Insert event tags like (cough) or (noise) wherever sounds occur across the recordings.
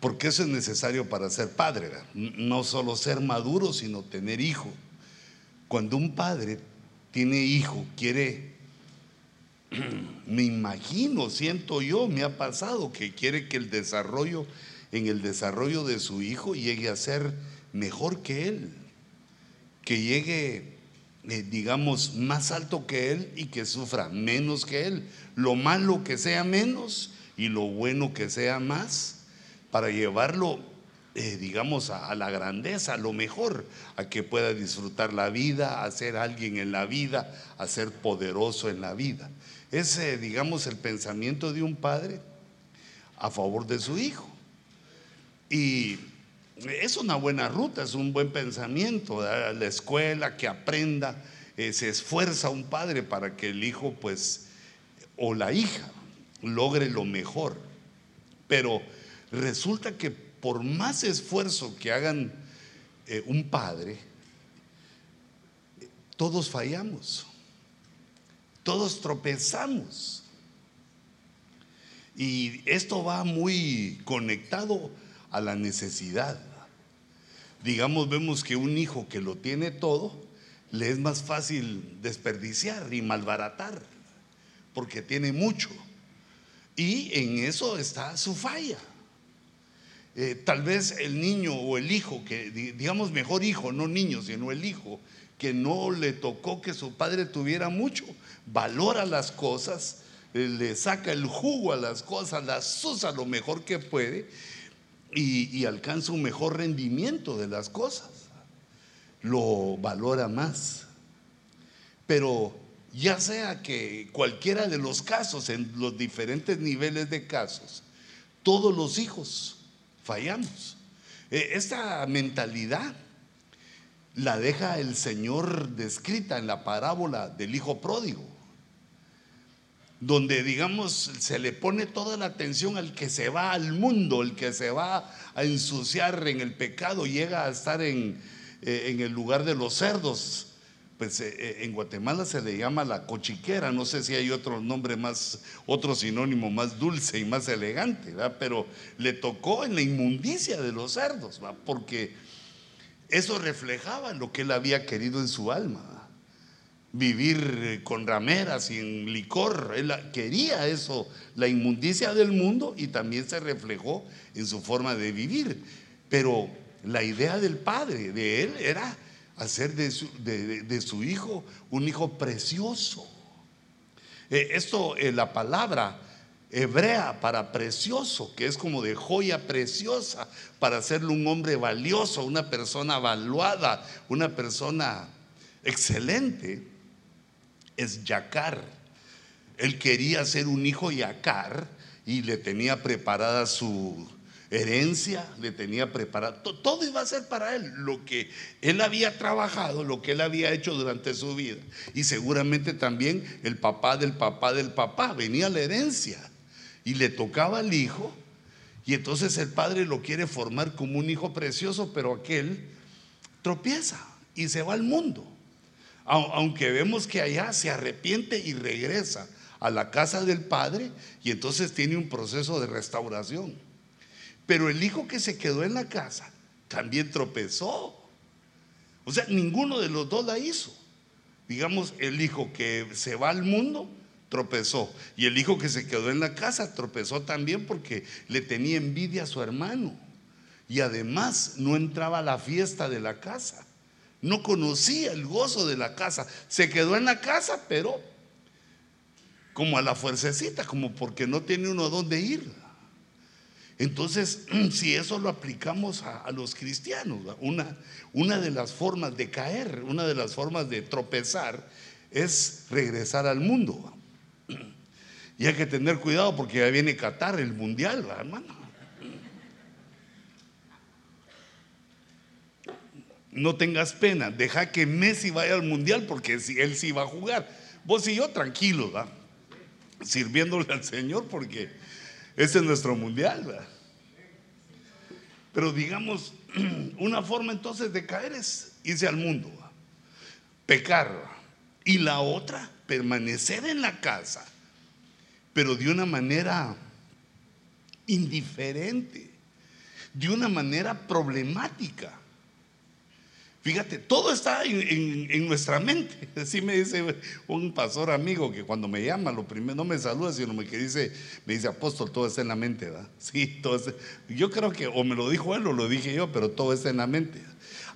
porque eso es necesario para ser padre, no solo ser maduro, sino tener hijo. Cuando un padre tiene hijo, quiere, (clears throat) me imagino, siento yo, me ha pasado que quiere que el desarrollo, en el desarrollo de su hijo llegue a ser mejor que él, que llegue, eh, digamos, más alto que él y que sufra menos que él. Lo malo que sea menos y lo bueno que sea más para llevarlo, eh, digamos, a, la grandeza, a lo mejor, a que pueda disfrutar la vida, a ser alguien en la vida, a ser poderoso en la vida. Ese, digamos, el pensamiento de un padre a favor de su hijo. Y es una buena ruta, es un buen pensamiento, la escuela, que aprenda, eh, se esfuerza un padre para que el hijo, pues, o la hija, logre lo mejor. Pero resulta que por más esfuerzo que hagan eh, un padre, todos fallamos, todos tropezamos. Y esto va muy conectado a la necesidad. Digamos, vemos que un hijo que lo tiene todo, le es más fácil desperdiciar y malbaratar, porque tiene mucho. Y en eso está su falla. Eh, tal vez el niño o el hijo, que digamos mejor hijo, no niño, sino el hijo, que no le tocó que su padre tuviera mucho, valora las cosas, eh, le saca el jugo a las cosas, las usa lo mejor que puede y, y alcanza un mejor rendimiento de las cosas. Lo valora más. Pero ya sea que cualquiera de los casos, en los diferentes niveles de casos, todos los hijos fallamos. Eh, esta mentalidad la deja el Señor descrita en la parábola del Hijo Pródigo, donde digamos se le pone toda la atención al que se va al mundo, el que se va a ensuciar en el pecado, llega a estar en, eh, en el lugar de los cerdos, pues eh, eh, en Guatemala se le llama la cochiquera, no sé si hay otro nombre más, otro sinónimo más dulce y más elegante, pero le tocó en la inmundicia de los cerdos, porque eso reflejaba lo que él había querido en su alma, vivir eh, con rameras y en licor, él quería eso, la inmundicia del mundo y también se reflejó en su forma de vivir, pero la idea del padre de él era hacer de su, hijo un hijo precioso. Eh, esto, eh, la palabra hebrea para precioso, que es como de joya preciosa, para hacerle un hombre valioso, una persona valuada, una persona excelente, es yacar. Él quería ser un hijo yacar y le tenía preparada su, herencia, le tenía preparado, todo iba a ser para él, lo que él había trabajado, lo que él había hecho durante su vida. Y seguramente también el papá del papá del papá, venía la herencia y le tocaba al hijo. Y entonces el padre lo quiere formar como un hijo precioso, pero aquel tropieza y se va al mundo. Aunque vemos que allá se arrepiente y regresa a la casa del padre y entonces tiene un proceso de restauración. Pero el hijo que se quedó en la casa también tropezó. O sea, ninguno de los dos la hizo. Digamos, el hijo que se va al mundo tropezó. Y el hijo que se quedó en la casa tropezó también porque le tenía envidia a su hermano. Y además no entraba a la fiesta de la casa. No conocía el gozo de la casa. Se quedó en la casa, pero como a la fuercecita, como porque no tiene uno dónde ir. Entonces, (clears throat) si eso lo aplicamos a, los cristianos, una, una de las formas de caer, una de las formas de tropezar es regresar al mundo. (clears throat) Y hay que tener cuidado porque ya viene Qatar, el mundial, hermano. No tengas pena, deja que Messi vaya al mundial porque él sí va a jugar. Vos y yo tranquilos, sirviéndole al Señor porque ese es nuestro mundial. Pero digamos, (clears throat) una forma entonces de caer es irse al mundo, pecar. Y la otra, permanecer en la casa, pero de una manera indiferente. de una manera problemática. Fíjate, todo está en, nuestra mente. (laughs) Así me dice un pastor amigo que cuando me llama, lo primero no me saluda, sino me que dice, me dice, apóstol, todo está en la mente, ¿verdad? (laughs) Sí, todo. Yo creo que o me lo dijo él o lo dije yo, pero todo está en la mente.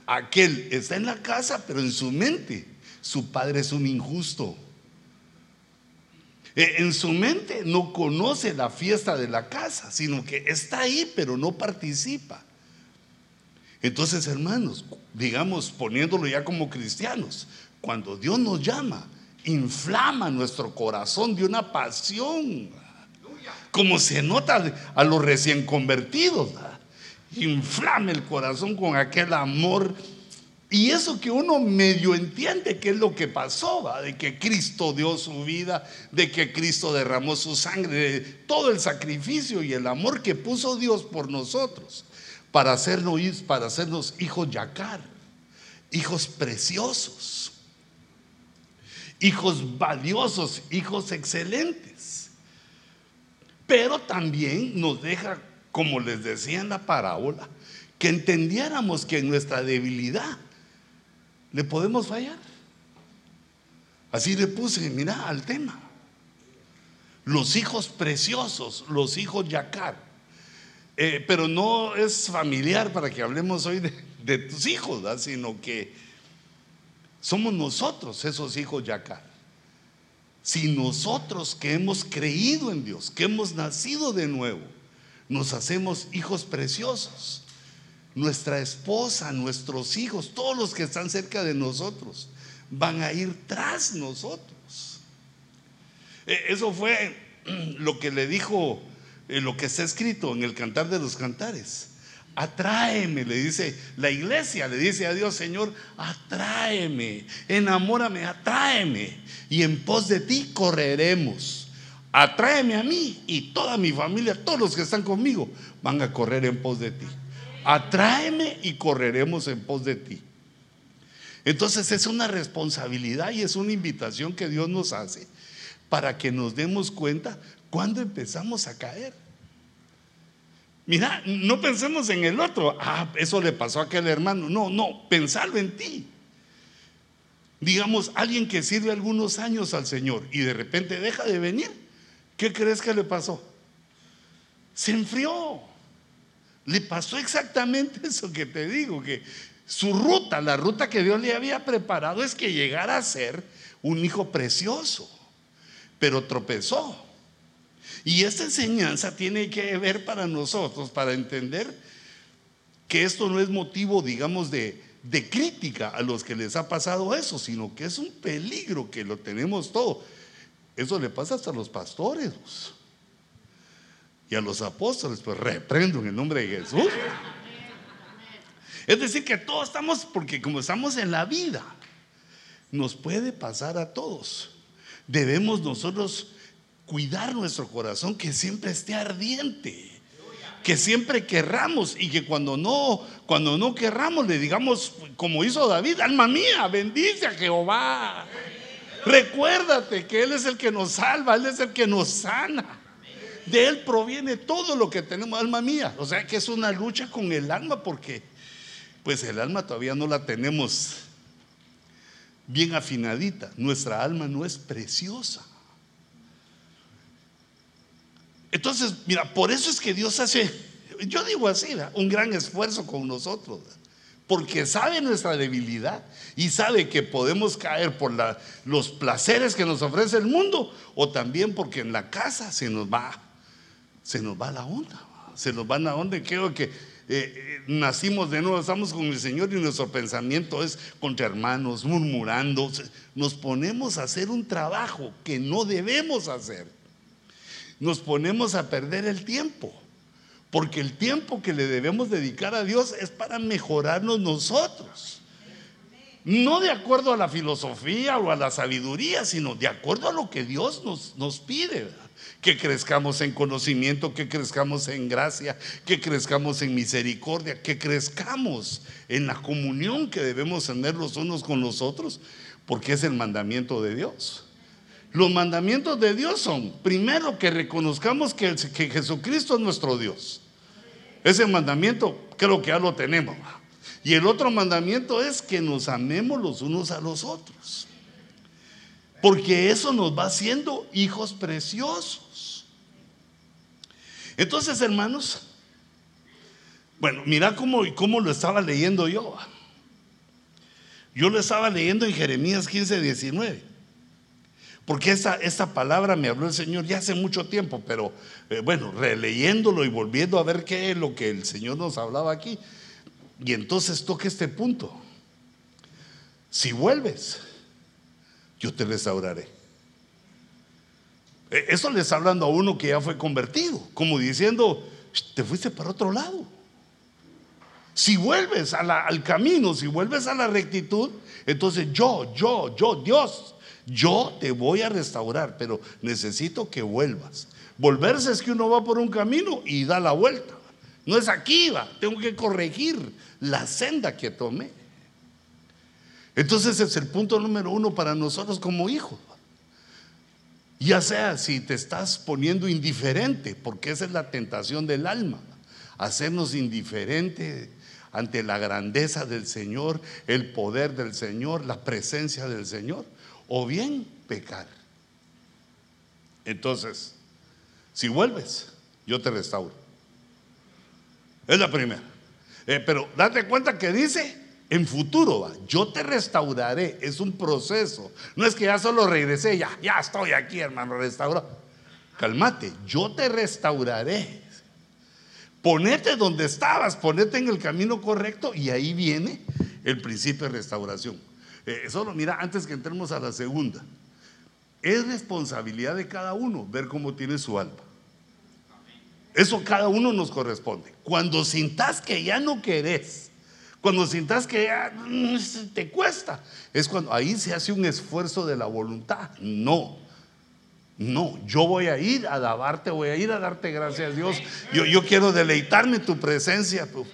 Aquel está en la casa, pero en su mente, su padre es un injusto. Eh, en su mente no conoce la fiesta de la casa, sino que está ahí, pero no participa. Entonces, hermanos, digamos, poniéndolo ya como cristianos, cuando Dios nos llama, inflama nuestro corazón de una pasión, como se nota a los recién convertidos, inflama el corazón con aquel amor. Y eso que uno medio entiende que es lo que pasó, de que Cristo dio su vida, de que Cristo derramó su sangre, de todo el sacrificio y el amor que puso Dios por nosotros para hacernos, para hacernos hijos yacar, hijos preciosos, hijos valiosos, hijos excelentes. Pero también nos deja, como les decía en la parábola, que entendiéramos que en nuestra debilidad le podemos fallar. Así le puse, mira, al tema. Los hijos preciosos, los hijos yacar eh, pero no es familiar para que hablemos hoy de, tus hijos, sino que somos nosotros esos hijos ya acá. Si nosotros que hemos creído en Dios, que hemos nacido de nuevo, nos hacemos hijos preciosos, nuestra esposa, nuestros hijos, todos los que están cerca de nosotros, van a ir tras nosotros. Eh, eso fue lo que le dijo lo que está escrito en el cantar de los cantares. Atráeme, le dice la iglesia, le dice a Dios, Señor, atráeme, enamórame, atráeme. Y en pos de ti correremos. Atráeme a mí y toda mi familia, todos los que están conmigo, van a correr en pos de ti. Atráeme y correremos en pos de ti. Entonces es una responsabilidad y es una invitación que Dios nos hace para que nos demos cuenta cuando empezamos a caer. Mira, no pensemos en el otro. Ah, eso le pasó a aquel hermano. No, no, pensarlo en ti. Digamos, alguien que sirve algunos años al Señor y de repente deja de venir. ¿Qué crees que le pasó? Se enfrió. Le pasó exactamente (laughs) eso que te digo, que su ruta, la ruta que Dios le había preparado es que llegara a ser un hijo precioso, pero tropezó. Y esta enseñanza tiene que ver para nosotros, para entender que esto no es motivo, digamos, de, crítica a los que les ha pasado eso, sino que es un peligro que lo tenemos todo. Eso le pasa hasta a los pastores y a los apóstoles, pues reprendo en el nombre de Jesús. Es decir, que todos estamos, porque como estamos en la vida, nos puede pasar a todos. Debemos nosotros cuidar nuestro corazón, que siempre esté ardiente, que siempre querramos y que cuando no, cuando no querramos le digamos, como hizo David, alma mía, bendice a Jehová. Recuérdate que Él es el que nos salva, Él es el que nos sana. De Él proviene todo lo que tenemos, alma mía. O sea que es una lucha con el alma porque pues el alma todavía no la tenemos bien afinadita. Nuestra alma no es preciosa. Entonces, mira, por eso es que Dios hace, yo digo así, un gran esfuerzo con nosotros, porque sabe nuestra debilidad y sabe que podemos caer por los placeres que nos ofrece el mundo o también porque en la casa se nos va, se nos va la onda, se nos va la onda. Creo que eh, eh, nacimos de nuevo, estamos con el Señor y nuestro pensamiento es contra hermanos, murmurando, nos ponemos a hacer un trabajo que no debemos hacer nos ponemos a perder el tiempo. Porque el tiempo que le debemos dedicar a Dios es para mejorarnos nosotros. No de acuerdo a la filosofía o a la sabiduría, sino de acuerdo a lo que Dios nos, nos pide. Que crezcamos en conocimiento, que crezcamos en gracia, que crezcamos en misericordia, que crezcamos en la comunión que debemos tener los unos con los otros, porque es el mandamiento de Dios. Los mandamientos de Dios son, primero, que reconozcamos que, Jesucristo es nuestro Dios. Ese mandamiento creo que ya lo tenemos. Y el otro mandamiento es que nos amemos los unos a los otros. Porque eso nos va haciendo hijos preciosos. Entonces, hermanos, bueno, mira cómo, cómo lo estaba leyendo yo. Yo lo estaba leyendo en Jeremías 15, 19. Porque esta, esta palabra me habló el Señor ya hace mucho tiempo, pero eh, bueno, releyéndolo y volviendo a ver qué es lo que el Señor nos hablaba aquí. Y entonces toca este punto. Si vuelves, yo te restauraré. E, eso le está hablando a uno que ya fue convertido, como diciendo, te fuiste para otro lado. Si vuelves al camino, si vuelves a la rectitud, entonces yo, yo, yo, Dios, yo te voy a restaurar, pero necesito que vuelvas. Volverse es que uno va por un camino y da la vuelta. No es aquí, va. Tengo que corregir la senda que tomé. Entonces es el punto número uno para nosotros como hijos. Ya sea si te estás poniendo indiferente, porque esa es la tentación del alma, hacernos indiferente ante la grandeza del Señor, el poder del Señor, la presencia del Señor o bien pecar. Entonces, si vuelves, yo te restauro. Es la primera. Eh, pero date cuenta que dice en futuro, va, yo te restauraré. Es un proceso. No es que ya solo regresé, ya, ya estoy aquí, hermano, restaurado. Calmate, yo te restauraré. Ponete donde estabas, ponete en el camino correcto y ahí viene el principio de restauración. Eh, solo mira, antes que entremos a la segunda, es responsabilidad de cada uno ver cómo tiene su alma. Eso cada uno nos corresponde. Cuando sintas que ya no querés, cuando sintas que ya mm, te cuesta, es cuando ahí se hace un esfuerzo de la voluntad. No, no, yo voy a ir a alabarte, voy a ir a darte gracias a Dios. Yo, yo quiero deleitarme tu presencia. Pues.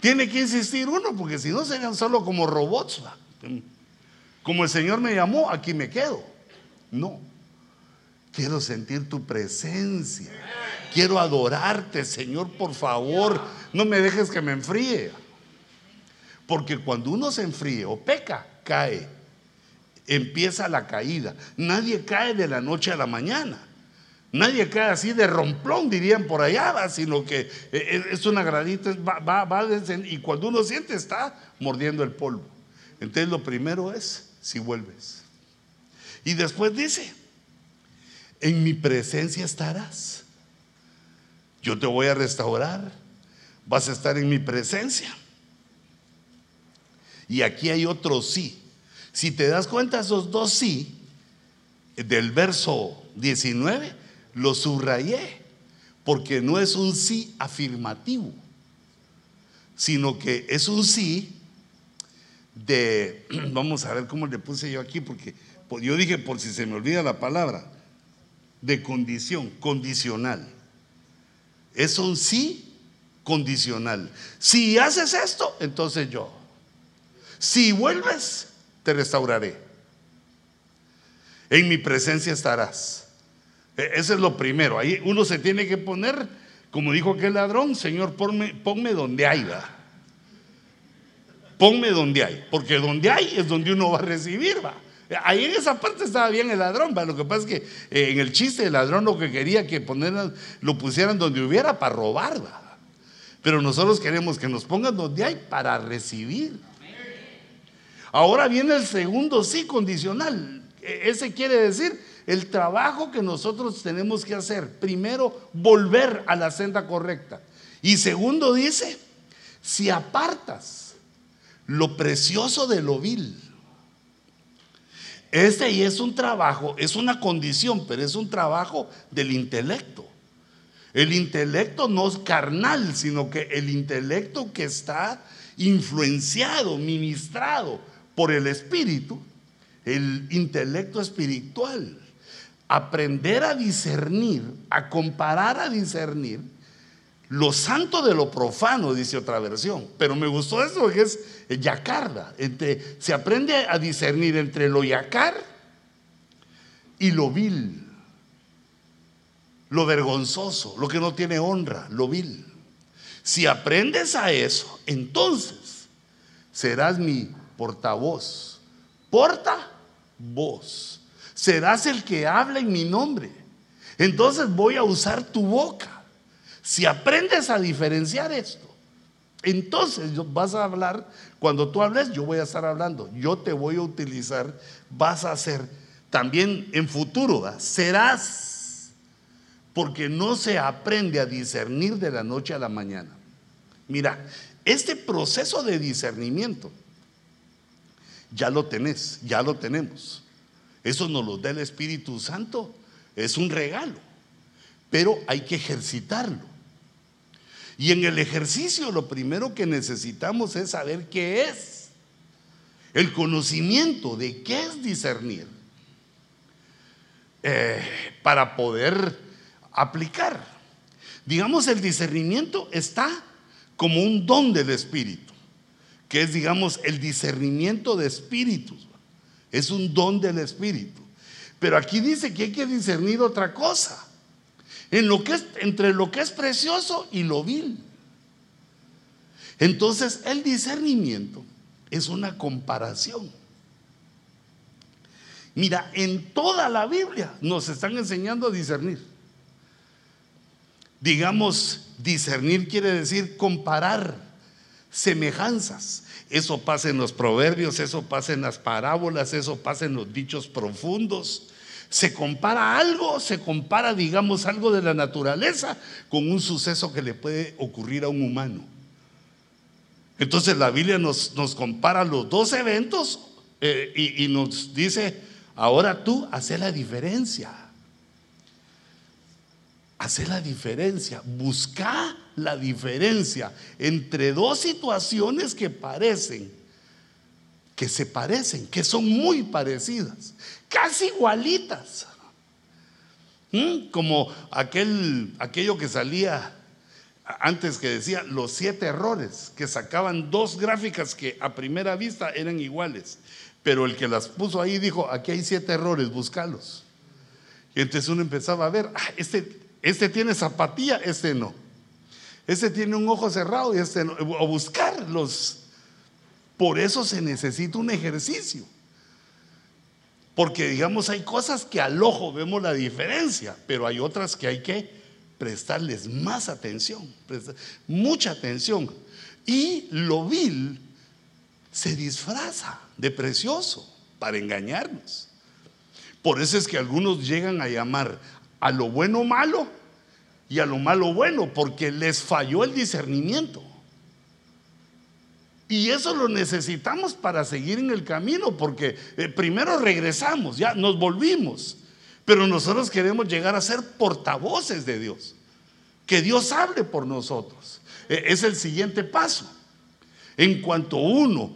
Tiene que insistir uno, porque si no serían solo como robots. Como el Señor me llamó, aquí me quedo. No. Quiero sentir tu presencia. Quiero adorarte, Señor, por favor. No me dejes que me enfríe. Porque cuando uno se enfríe o peca, cae. Empieza la caída. Nadie cae de la noche a la mañana. Nadie cae así de romplón, dirían por allá, sino que eh, eh, es una gradita, va, va, va, y cuando uno siente está mordiendo el polvo. Entonces lo primero es si vuelves. Y después dice, en mi presencia estarás. Yo te voy a restaurar. Vas a estar en mi presencia. Y aquí hay otro sí. Si te das cuenta, esos dos sí, del verso 19, lo subrayé, porque no es un sí afirmativo, sino que es un sí de, (clears throat) vamos a ver cómo le puse yo aquí, porque yo dije, por si se me olvida la palabra, de condición, condicional. Es un sí condicional. Si haces esto, entonces yo. Si vuelves, te restauraré. En mi presencia estarás. E, ese es lo primero. Ahí uno se tiene que poner, como dijo aquel ladrón, Señor, ponme, ponme donde haya ponme donde hay, porque donde hay es donde uno va a recibir, va. Ahí en esa parte estaba bien el ladrón, ¿va? lo que pasa es que eh, en el chiste el ladrón lo que quería que poner, lo pusieran donde hubiera para robar, ¿va? pero nosotros queremos que nos pongan donde hay para recibir. Ahora viene el segundo sí condicional, e, ese quiere decir el trabajo que nosotros tenemos que hacer. Primero, volver a la senda correcta. Y segundo dice, si apartas lo precioso de lo vil. Este y es un trabajo, es una condición, pero es un trabajo del intelecto. El intelecto no es carnal, sino que el intelecto que está influenciado, ministrado por el espíritu, el intelecto espiritual. Aprender a discernir, a comparar a discernir lo santo de lo profano, dice otra versión. Pero me gustó eso que es yacarda. Entre, se aprende a discernir entre lo yacar y lo vil. Lo vergonzoso, lo que no tiene honra, lo vil. Si aprendes a eso, entonces serás mi portavoz. Porta voz. Serás el que habla en mi nombre. Entonces voy a usar tu boca. Si aprendes a diferenciar esto, entonces vas a hablar, cuando tú hables, yo voy a estar hablando, yo te voy a utilizar, vas a ser también en futuro, serás, porque no se aprende a discernir de la noche a la mañana. Mira, este proceso de discernimiento, ya lo tenés, ya lo tenemos. Eso nos lo da el Espíritu Santo, es un regalo, pero hay que ejercitarlo. Y en el ejercicio lo primero que necesitamos es saber qué es. El conocimiento de qué es discernir. Eh, para poder aplicar. Digamos, el discernimiento está como un don del Espíritu, que es, digamos, el discernimiento de espíritus. Es un don del Espíritu. Pero aquí dice que hay que discernir otra cosa. Entre lo que es precioso y lo vil. Entonces, el discernimiento es una comparación. Mira, en toda la Biblia nos están enseñando a discernir. Digamos, discernir quiere decir comparar semejanzas. Eso pasa en los proverbios, eso pasa en las parábolas, eso pasa en los dichos profundos. Se compara algo, se compara, digamos, algo de la naturaleza con un suceso que le puede ocurrir a un humano. Entonces la Biblia nos, compara los dos eventos eh, y, y nos dice, ahora tú haces la diferencia. Hace la diferencia, busca la diferencia entre dos situaciones que parecen, que se parecen, que son muy parecidas, casi igualitas. ¿Mm? Como aquel, aquello que salía antes que decía los siete errores, que sacaban dos gráficas que a primera vista eran iguales, pero el que las puso ahí dijo, aquí hay siete errores, búscalos. Y entonces uno empezaba a ver, ah, este, este tiene zapatilla, este no. Este tiene un ojo cerrado y este no. O buscarlos. Por eso se necesita un ejercicio. Porque digamos, hay cosas que al ojo vemos la diferencia, pero hay otras que hay que prestarles más atención, mucha atención. Y lo vil se disfraza de precioso para engañarnos. Por eso es que algunos llegan a llamar a lo bueno malo y a lo malo bueno, porque les falló el discernimiento. Y eso lo necesitamos para seguir en el camino, porque eh, primero regresamos, ya nos volvimos, pero nosotros queremos llegar a ser portavoces de Dios, que Dios hable por nosotros. E, es el siguiente paso. En cuanto uno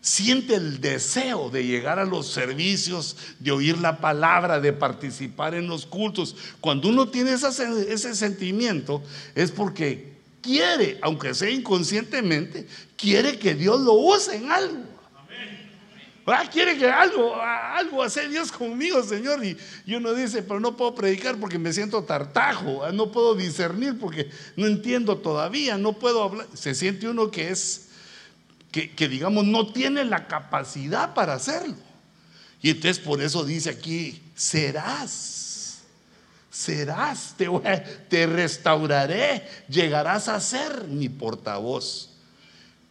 siente el deseo de llegar a los servicios, de oír la palabra, de participar en los cultos. Cuando uno tiene ese, sentimiento es porque quiere, aunque sea inconscientemente, quiere que Dios lo use en algo. Ah, quiere que algo, algo hace Dios conmigo, Señor. Y, y, uno dice, pero no puedo predicar porque me siento tartajo, ah, no puedo discernir porque no entiendo todavía, no puedo hablar. Se siente uno que es que, digamos no tiene la capacidad para hacerlo. Y entonces por eso dice aquí, serás, serás, te, te restauraré, llegarás a ser mi portavoz.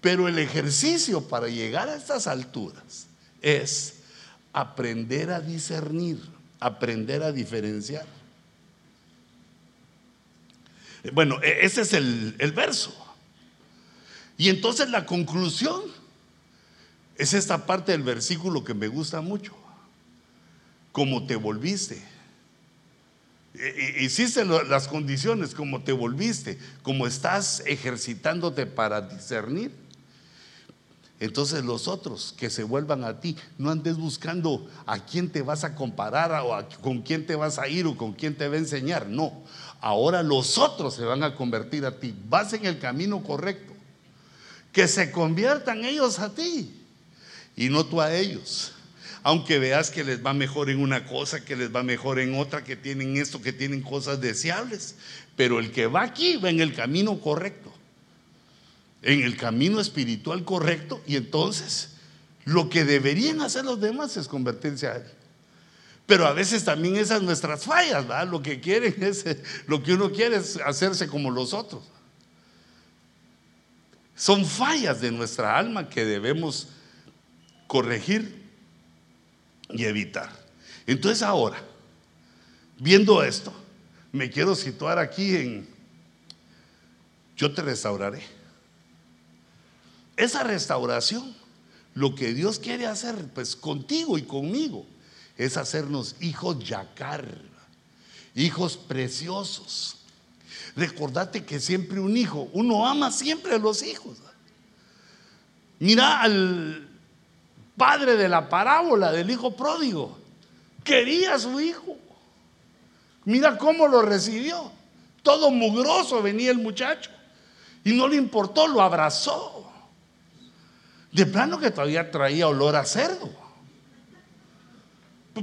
Pero el ejercicio para llegar a estas alturas es aprender a discernir, aprender a diferenciar. Bueno, e, ese es el, el verso. Y entonces la conclusión es esta parte del versículo que me gusta mucho. Como te volviste. Hiciste las condiciones, como te volviste, como estás ejercitándote para discernir. Entonces los otros que se vuelvan a ti, no andes buscando a quién te vas a comparar o con quién te vas a ir o con quién te va a enseñar. No, ahora los otros se van a convertir a ti. Vas en el camino correcto que se conviertan ellos a ti y no tú a ellos. Aunque veas que les va mejor en una cosa, que les va mejor en otra, que tienen esto, que tienen cosas deseables. Pero el que va aquí va en el camino correcto. en el camino espiritual correcto y entonces lo que deberían hacer los demás es convertirse a Él. Pero a veces también esas nuestras fallas, ¿verdad? Lo que quieren (laughs) es, lo que uno quiere es hacerse como los otros. Son fallas de nuestra alma que debemos corregir y evitar. Entonces ahora, viendo esto, me quiero situar aquí en, yo te restauraré. Esa restauración, lo que Dios quiere hacer, pues contigo y conmigo, es hacernos hijos yacar, hijos preciosos. Recordate que siempre un hijo, uno ama siempre a los hijos. Mira al padre de la parábola del hijo pródigo, quería a su hijo. Mira cómo lo recibió. Todo mugroso venía el muchacho. Y no le importó, lo abrazó. De plano que todavía traía olor a cerdo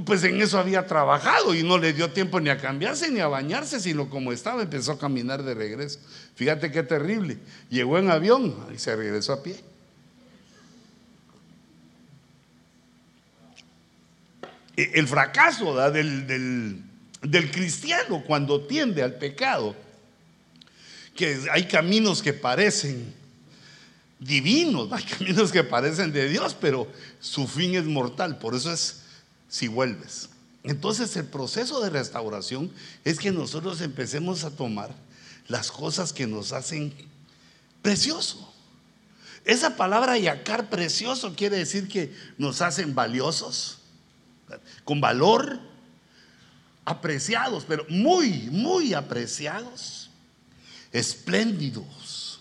pues en eso había trabajado y no le dio tiempo ni a cambiarse ni a bañarse, sino como estaba, empezó a caminar de regreso. Fíjate qué terrible. Llegó en avión y se regresó a pie. El fracaso del, cristiano cuando tiende al pecado, que hay caminos que parecen divinos, hay caminos que parecen de Dios, pero su fin es mortal. Por eso es si vuelves. Entonces el proceso de restauración es que nosotros empecemos a tomar las cosas que nos hacen precioso. Esa palabra yacar precioso quiere decir que nos hacen valiosos, con valor, apreciados, pero muy, muy apreciados, espléndidos,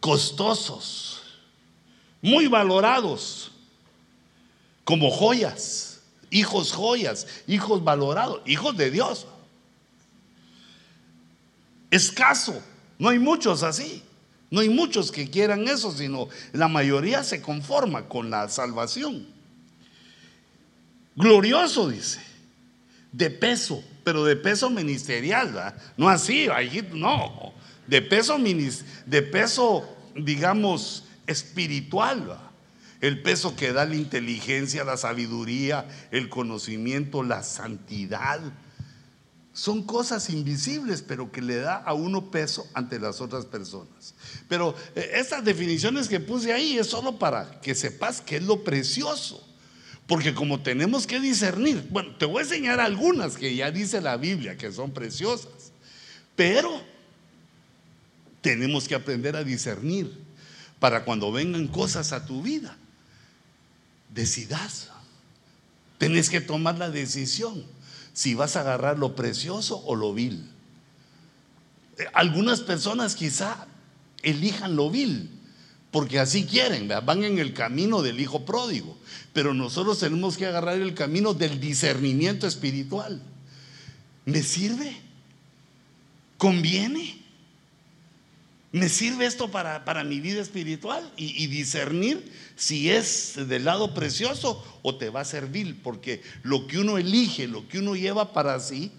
costosos, muy valorados, como joyas hijos joyas, hijos valorados, hijos de Dios. Escaso, no hay muchos así. No hay muchos que quieran eso, sino la mayoría se conforma con la salvación. Glorioso, dice, de peso, pero de peso ministerial, no así, no, de peso, de peso, digamos, espiritual el peso que da la inteligencia, la sabiduría, el conocimiento, la santidad. Son cosas invisibles, pero que le da a uno peso ante las otras personas. Pero eh, estas definiciones que puse ahí es solo para que sepas qué es lo precioso. Porque como tenemos que discernir, bueno, te voy a enseñar algunas que ya dice la Biblia que son preciosas, pero tenemos que aprender a discernir para cuando vengan cosas a tu vida decidas. Tenés que tomar la decisión si vas a agarrar lo precioso o lo vil. Eh, algunas personas quizá elijan lo vil, porque así quieren, van en el camino del hijo pródigo, pero nosotros tenemos que agarrar el camino del discernimiento espiritual. ¿Me sirve? ¿Conviene? ¿Me sirve esto para, mi vida espiritual? Y, discernir si es del lado precioso o te va a servir, porque lo que uno elige, lo que uno lleva para sí,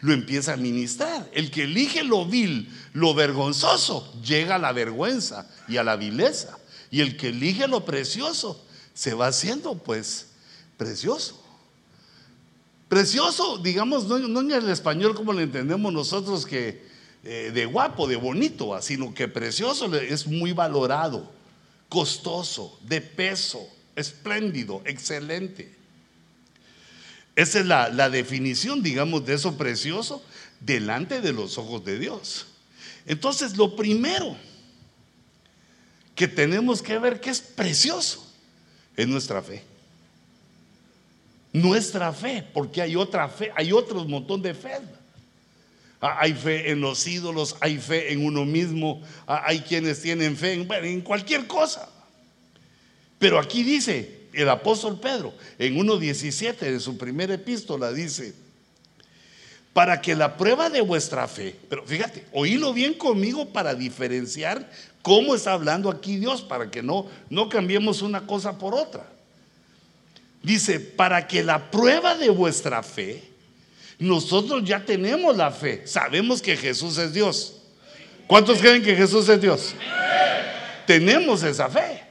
lo empieza a ministrar. El que elige lo vil, lo vergonzoso, llega a la vergüenza y a la vileza. Y el que elige lo precioso, se va haciendo pues precioso. Precioso, digamos, no, en el español como lo entendemos nosotros que eh, de guapo, de bonito, sino que precioso es muy valorado, costoso, de peso, espléndido, excelente. Esa es la, la definición, digamos, de eso precioso delante de los ojos de Dios. Entonces, lo primero que tenemos que ver que es precioso es nuestra fe. Nuestra fe, porque hay otra fe, hay otro montón de fe. Ah, hay fe en los ídolos, hay fe en uno mismo, ah, hay quienes tienen fe en, en cualquier cosa. Pero aquí dice el apóstol Pedro, en 1.17 de su primera epístola, dice, para que la prueba de vuestra fe, pero fíjate, oílo bien conmigo para diferenciar cómo está hablando aquí Dios, para que no, no cambiemos una cosa por otra. Dice, para que la prueba de vuestra fe, nosotros ya tenemos la fe. Sabemos que Jesús es Dios. ¿Cuántos creen que Jesús es Dios? tenemos esa fe.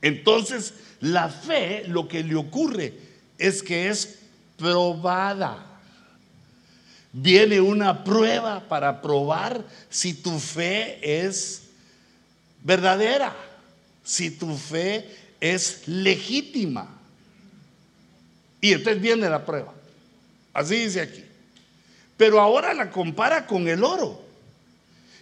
Entonces, la fe lo que le ocurre es que es probada. Viene una prueba para probar si tu fe es verdadera, si tu fe es legítima. Y entonces viene la prueba. Así dice aquí. Pero ahora la compara con el oro.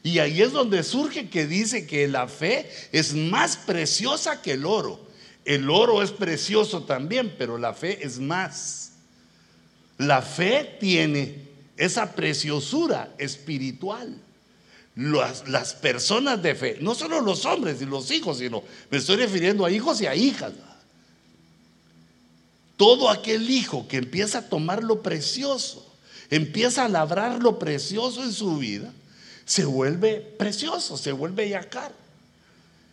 Y ahí es donde surge que dice que la fe es más preciosa que el oro. El oro es precioso también, pero la fe es más. La fe tiene esa preciosura espiritual. Las, las, personas de fe, no solo los hombres y los hijos, sino me estoy refiriendo a hijos y a hijas. Todo aquel hijo que empieza a tomar lo precioso, empieza a labrar lo precioso en su vida, se vuelve precioso, se vuelle yacar.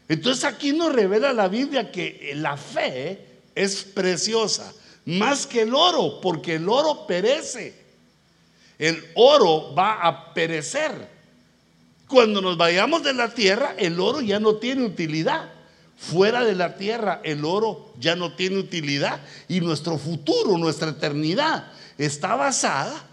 Entonces aquí nos revela la Biblia que la fe es preciosa, más que el oro, porque el oro perece. El oro va a perecer. Cuando nos vayamos de la tierra, el oro ya no tiene utilidad. Fuera de la tierra, el oro ya no tiene utilidad. Y nuestro futuro, nuestra eternidad, está basada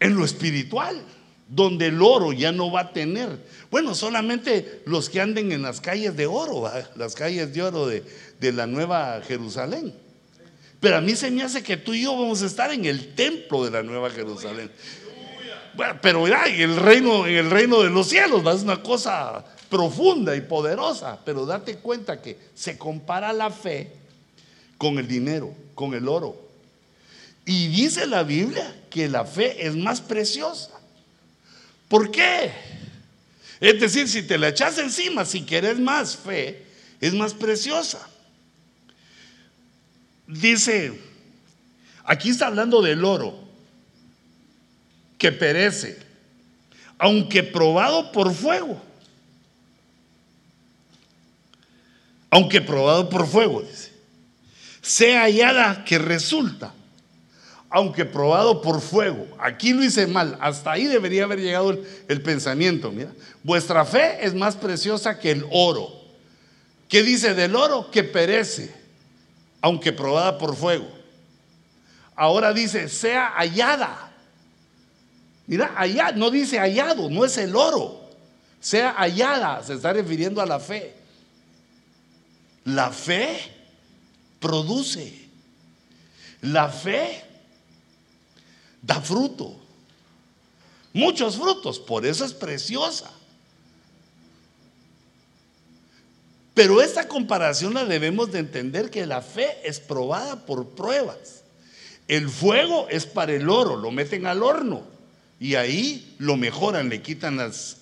en lo espiritual donde el oro ya no va a tener. Bueno, solamente los que anden en las calles de oro, las calles de oro de, la Nueva Jerusalén. Pero a mí se me hace que tú y yo vamos a estar en el templo de la Nueva Jerusalén. Bueno, pero en el reino, en el reino de los cielos, es una cosa profunda y poderosa. Pero date cuenta que se compara la fe con el dinero, con el oro. Y dice la Biblia que la fe es más preciosa. ¿Por qué? Es decir, si te la echas encima, si quieres más fe, es más preciosa. Dice, aquí está hablando del oro, que perece, aunque probado por fuego. Aunque probado por fuego, dice. Sea hallada que resulta aunque probado por fuego. Aquí lo hice mal, hasta ahí debería haber llegado el, pensamiento. Mira, vuestra fe es más preciosa que el oro. ¿Qué dice del oro? Que perece, aunque probada por fuego. Ahora dice, sea hallada. Mira, allá no dice hallado, no es el oro. Sea hallada, se está refiriendo a la fe. La fe produce. La fe da fruto. Muchos frutos, por eso es preciosa. Pero esta comparación la debemos de entender que la fe es probada por pruebas. El fuego es para el oro, lo meten al horno y ahí lo mejoran, le quitan las,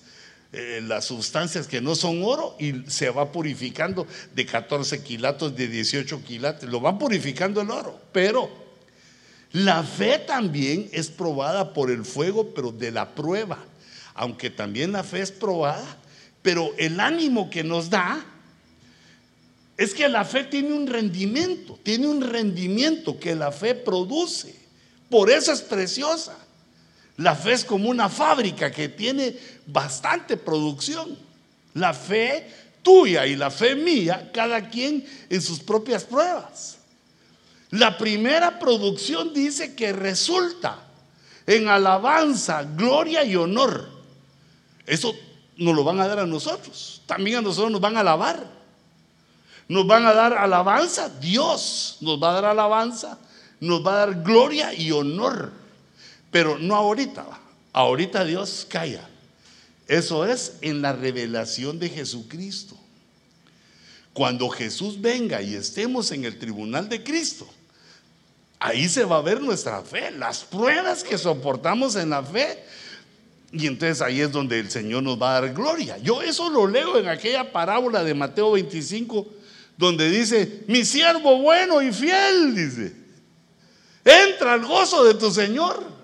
eh, las sustancias que no son oro y se va purificando de 14 quilatos, de 18 quilates, lo van purificando el oro, pero la fe también es probada por el fuego, pero de la prueba. Aunque también la fe es probada, pero el ánimo que nos da es que la fe tiene un rendimiento, tiene un rendimiento que la fe produce. Por eso es preciosa. La fe es como una fábrica que tiene bastante producción. La fe tuya y la fe mía, cada quien en sus propias pruebas. La primera producción dice que resulta en alabanza, gloria y honor. Eso nos lo van a dar a nosotros. También a nosotros nos van a alabar. Nos van a dar alabanza. Dios nos va a dar alabanza. Nos va a dar gloria y honor. Pero no ahorita. Ahorita Dios calla. Eso es en la revelación de Jesucristo. Cuando Jesús venga y estemos en el tribunal de Cristo, Ahí se va a ver nuestra fe, las pruebas que soportamos en la fe. Y entonces ahí es donde el Señor nos va a dar gloria. Yo eso lo leo en aquella parábola de Mateo 25, donde dice, mi siervo bueno y fiel, dice, entra al gozo de tu Señor.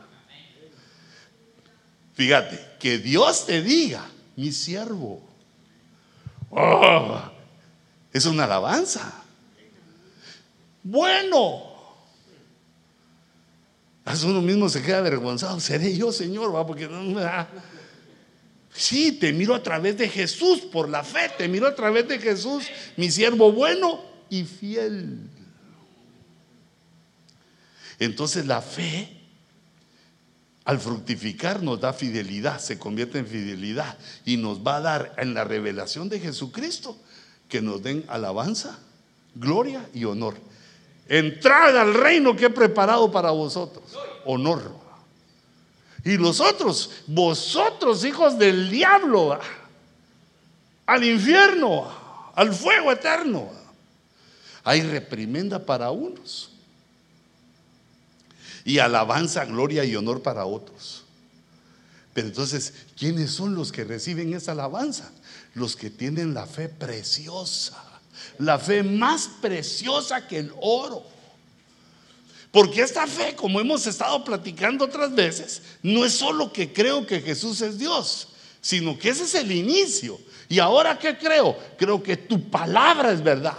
Fíjate, que Dios te diga, mi siervo. Oh, es una alabanza. Bueno, uno mismo se queda avergonzado. Seré yo, Señor, va, porque no me da. Sí, te miro a través de Jesús, por la fe, te miro a través de Jesús, mi siervo bueno y fiel. Entonces la fe, al fructificar, nos da fidelidad, se convierte en fidelidad y nos va a dar en la revelación de Jesucristo que nos den alabanza, gloria y honor. Entrad al reino que he preparado para vosotros. Honor. Y los otros, vosotros hijos del diablo, al infierno, al fuego eterno. Hay reprimenda para unos y alabanza, gloria y honor para otros. Pero entonces, ¿quiénes son los que reciben esa alabanza? Los que tienen la fe preciosa, la fe más preciosa que el oro. Porque esta fe, como hemos estado platicando otras veces, no es solo que creo que Jesús es Dios, sino que ese es el inicio. ¿Y ahora qué creo? Creo que tu palabra es verdad.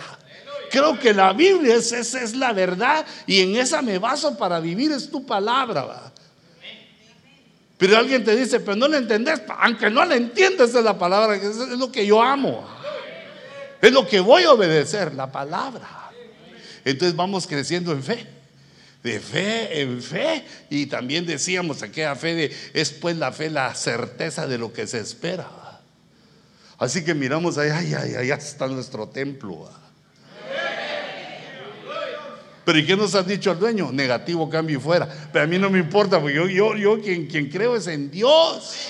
Creo que la Biblia es, esa es la verdad y en esa me baso para vivir, es tu palabra. Pero alguien te dice, pero no la entendés, aunque no la entiendas, es la palabra, es lo que yo amo. Es lo que voy a obedecer, la palabra. Entonces vamos creciendo en fe de fe en fe. Y también decíamos aquella fe de, es pues la fe la certeza de lo que se espera. Así que miramos allá, ay, allá está nuestro templo. Pero ¿y qué nos ha dicho el dueño? Negativo, cambio y fuera. Pero a mí no me importa, porque yo, yo, yo quien, quien creo es en Dios.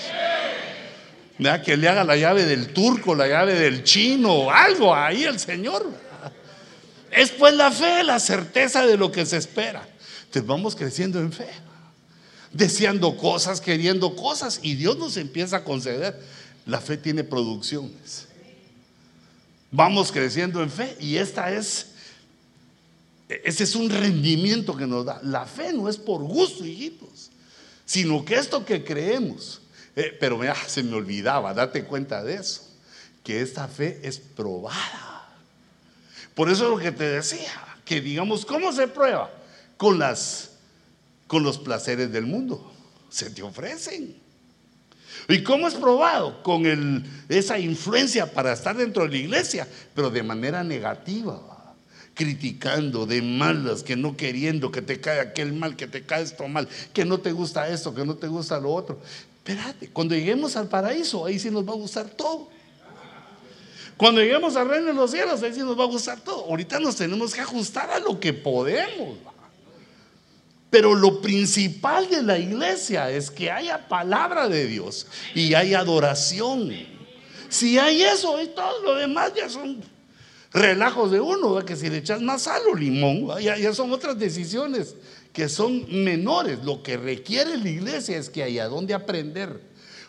Que le haga la llave del turco, la llave del chino, algo ahí el Señor. Es pues la fe, la certeza de lo que se espera vamos creciendo en fe, deseando cosas, queriendo cosas, y Dios nos empieza a conceder. La fe tiene producciones. Vamos creciendo en fe y esta es, ese es un rendimiento que nos da. La fe no es por gusto, hijitos, sino que esto que creemos. Eh, pero se me olvidaba, date cuenta de eso, que esta fe es probada. Por eso es lo que te decía, que digamos, ¿cómo se prueba? Con, las, con los placeres del mundo. Se te ofrecen. ¿Y cómo es probado? Con esa influencia para estar dentro de la iglesia, pero de manera negativa, criticando de malas, que no queriendo, que te cae aquel mal, que te cae esto mal, que no te gusta esto, que no te gusta lo otro. Espérate, cuando lleguemos al paraíso, ahí sí nos va a gustar todo. Cuando lleguemos al reino de los cielos, ahí sí nos va a gustar todo. Ahorita nos tenemos que ajustar a lo que podemos. Pero lo principal de la iglesia es que haya palabra de Dios y hay adoración. Si hay eso y todo lo demás ya son relajos de uno, que si le echas más sal o limón, ya, ya son otras decisiones que son menores. Lo que requiere la iglesia es que haya donde aprender,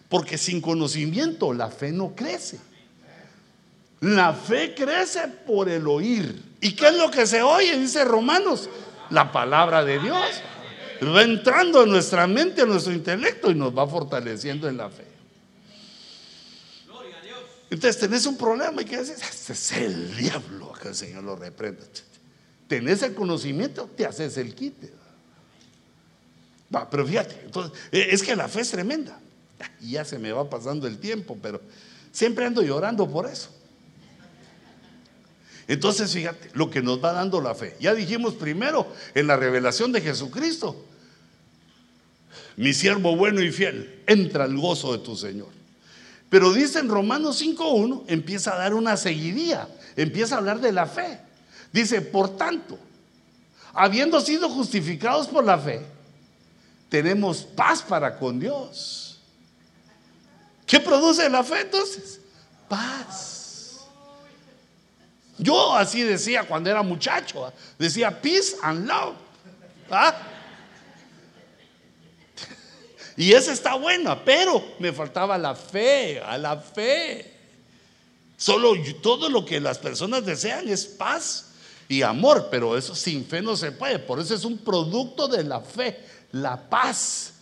porque sin conocimiento la fe no crece. La fe crece por el oír. ¿Y qué es lo que se oye? Dice Romanos, la palabra de Dios va entrando a nuestra mente, a nuestro intelecto y nos va fortaleciendo en la fe. Entonces tenés un problema y que decir, este es el diablo, que el Señor lo reprenda. Tenés el conocimiento, te haces el quite. Va, pero fíjate, entonces, e, es que la fe es tremenda. Y ya se me va pasando el tiempo, pero siempre ando llorando por eso. Entonces, fíjate, lo que nos va dando la fe. Ya dijimos primero en la revelación de Jesucristo, mi siervo bueno y fiel, entra al gozo de tu Señor. Pero dice en Romanos 5.1, empieza a dar una seguidilla, empieza a hablar de la fe. Dice, por tanto, habiendo sido justificados por la fe, tenemos paz para con Dios. ¿Qué produce la fe entonces? Paz. Yo así decía cuando era muchacho, decía peace and love. ¿Ah? (laughs) Y esa está buena, pero me faltaba la fe, a la fe. Solo todo lo que las personas desean es paz y amor, pero eso sin fe no se puede. Por eso es un producto de la fe, la paz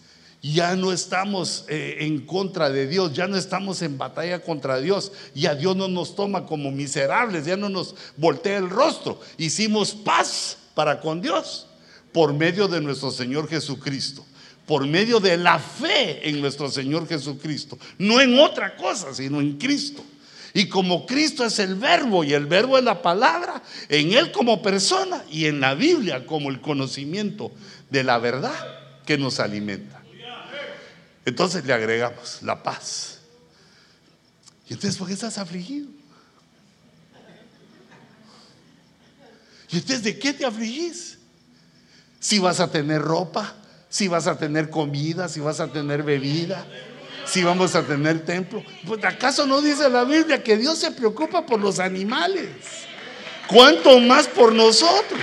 ya no estamos eh, en contra de Dios, ya no estamos en batalla contra Dios, ya Dios no nos toma como miserables, ya no nos voltea el rostro. Hicimos paz para con Dios por medio de nuestro Señor Jesucristo. por medio de la fe en nuestro Señor Jesucristo. No en otra cosa, sino en Cristo. Y como Cristo es el verbo y el verbo es la palabra, en Él como persona y en la Biblia como el conocimiento de la verdad que nos alimenta. Entonces le agregamos la paz. ¿Y entonces por qué estás afligido? ¿Y entonces de qué te afligís? Si vas a tener ropa, si vas a tener comida, si vas a tener bebida, si vamos a tener templo. Pues, ¿Acaso no dice la Biblia que Dios se preocupa por los animales? ¿Cuánto más por nosotros?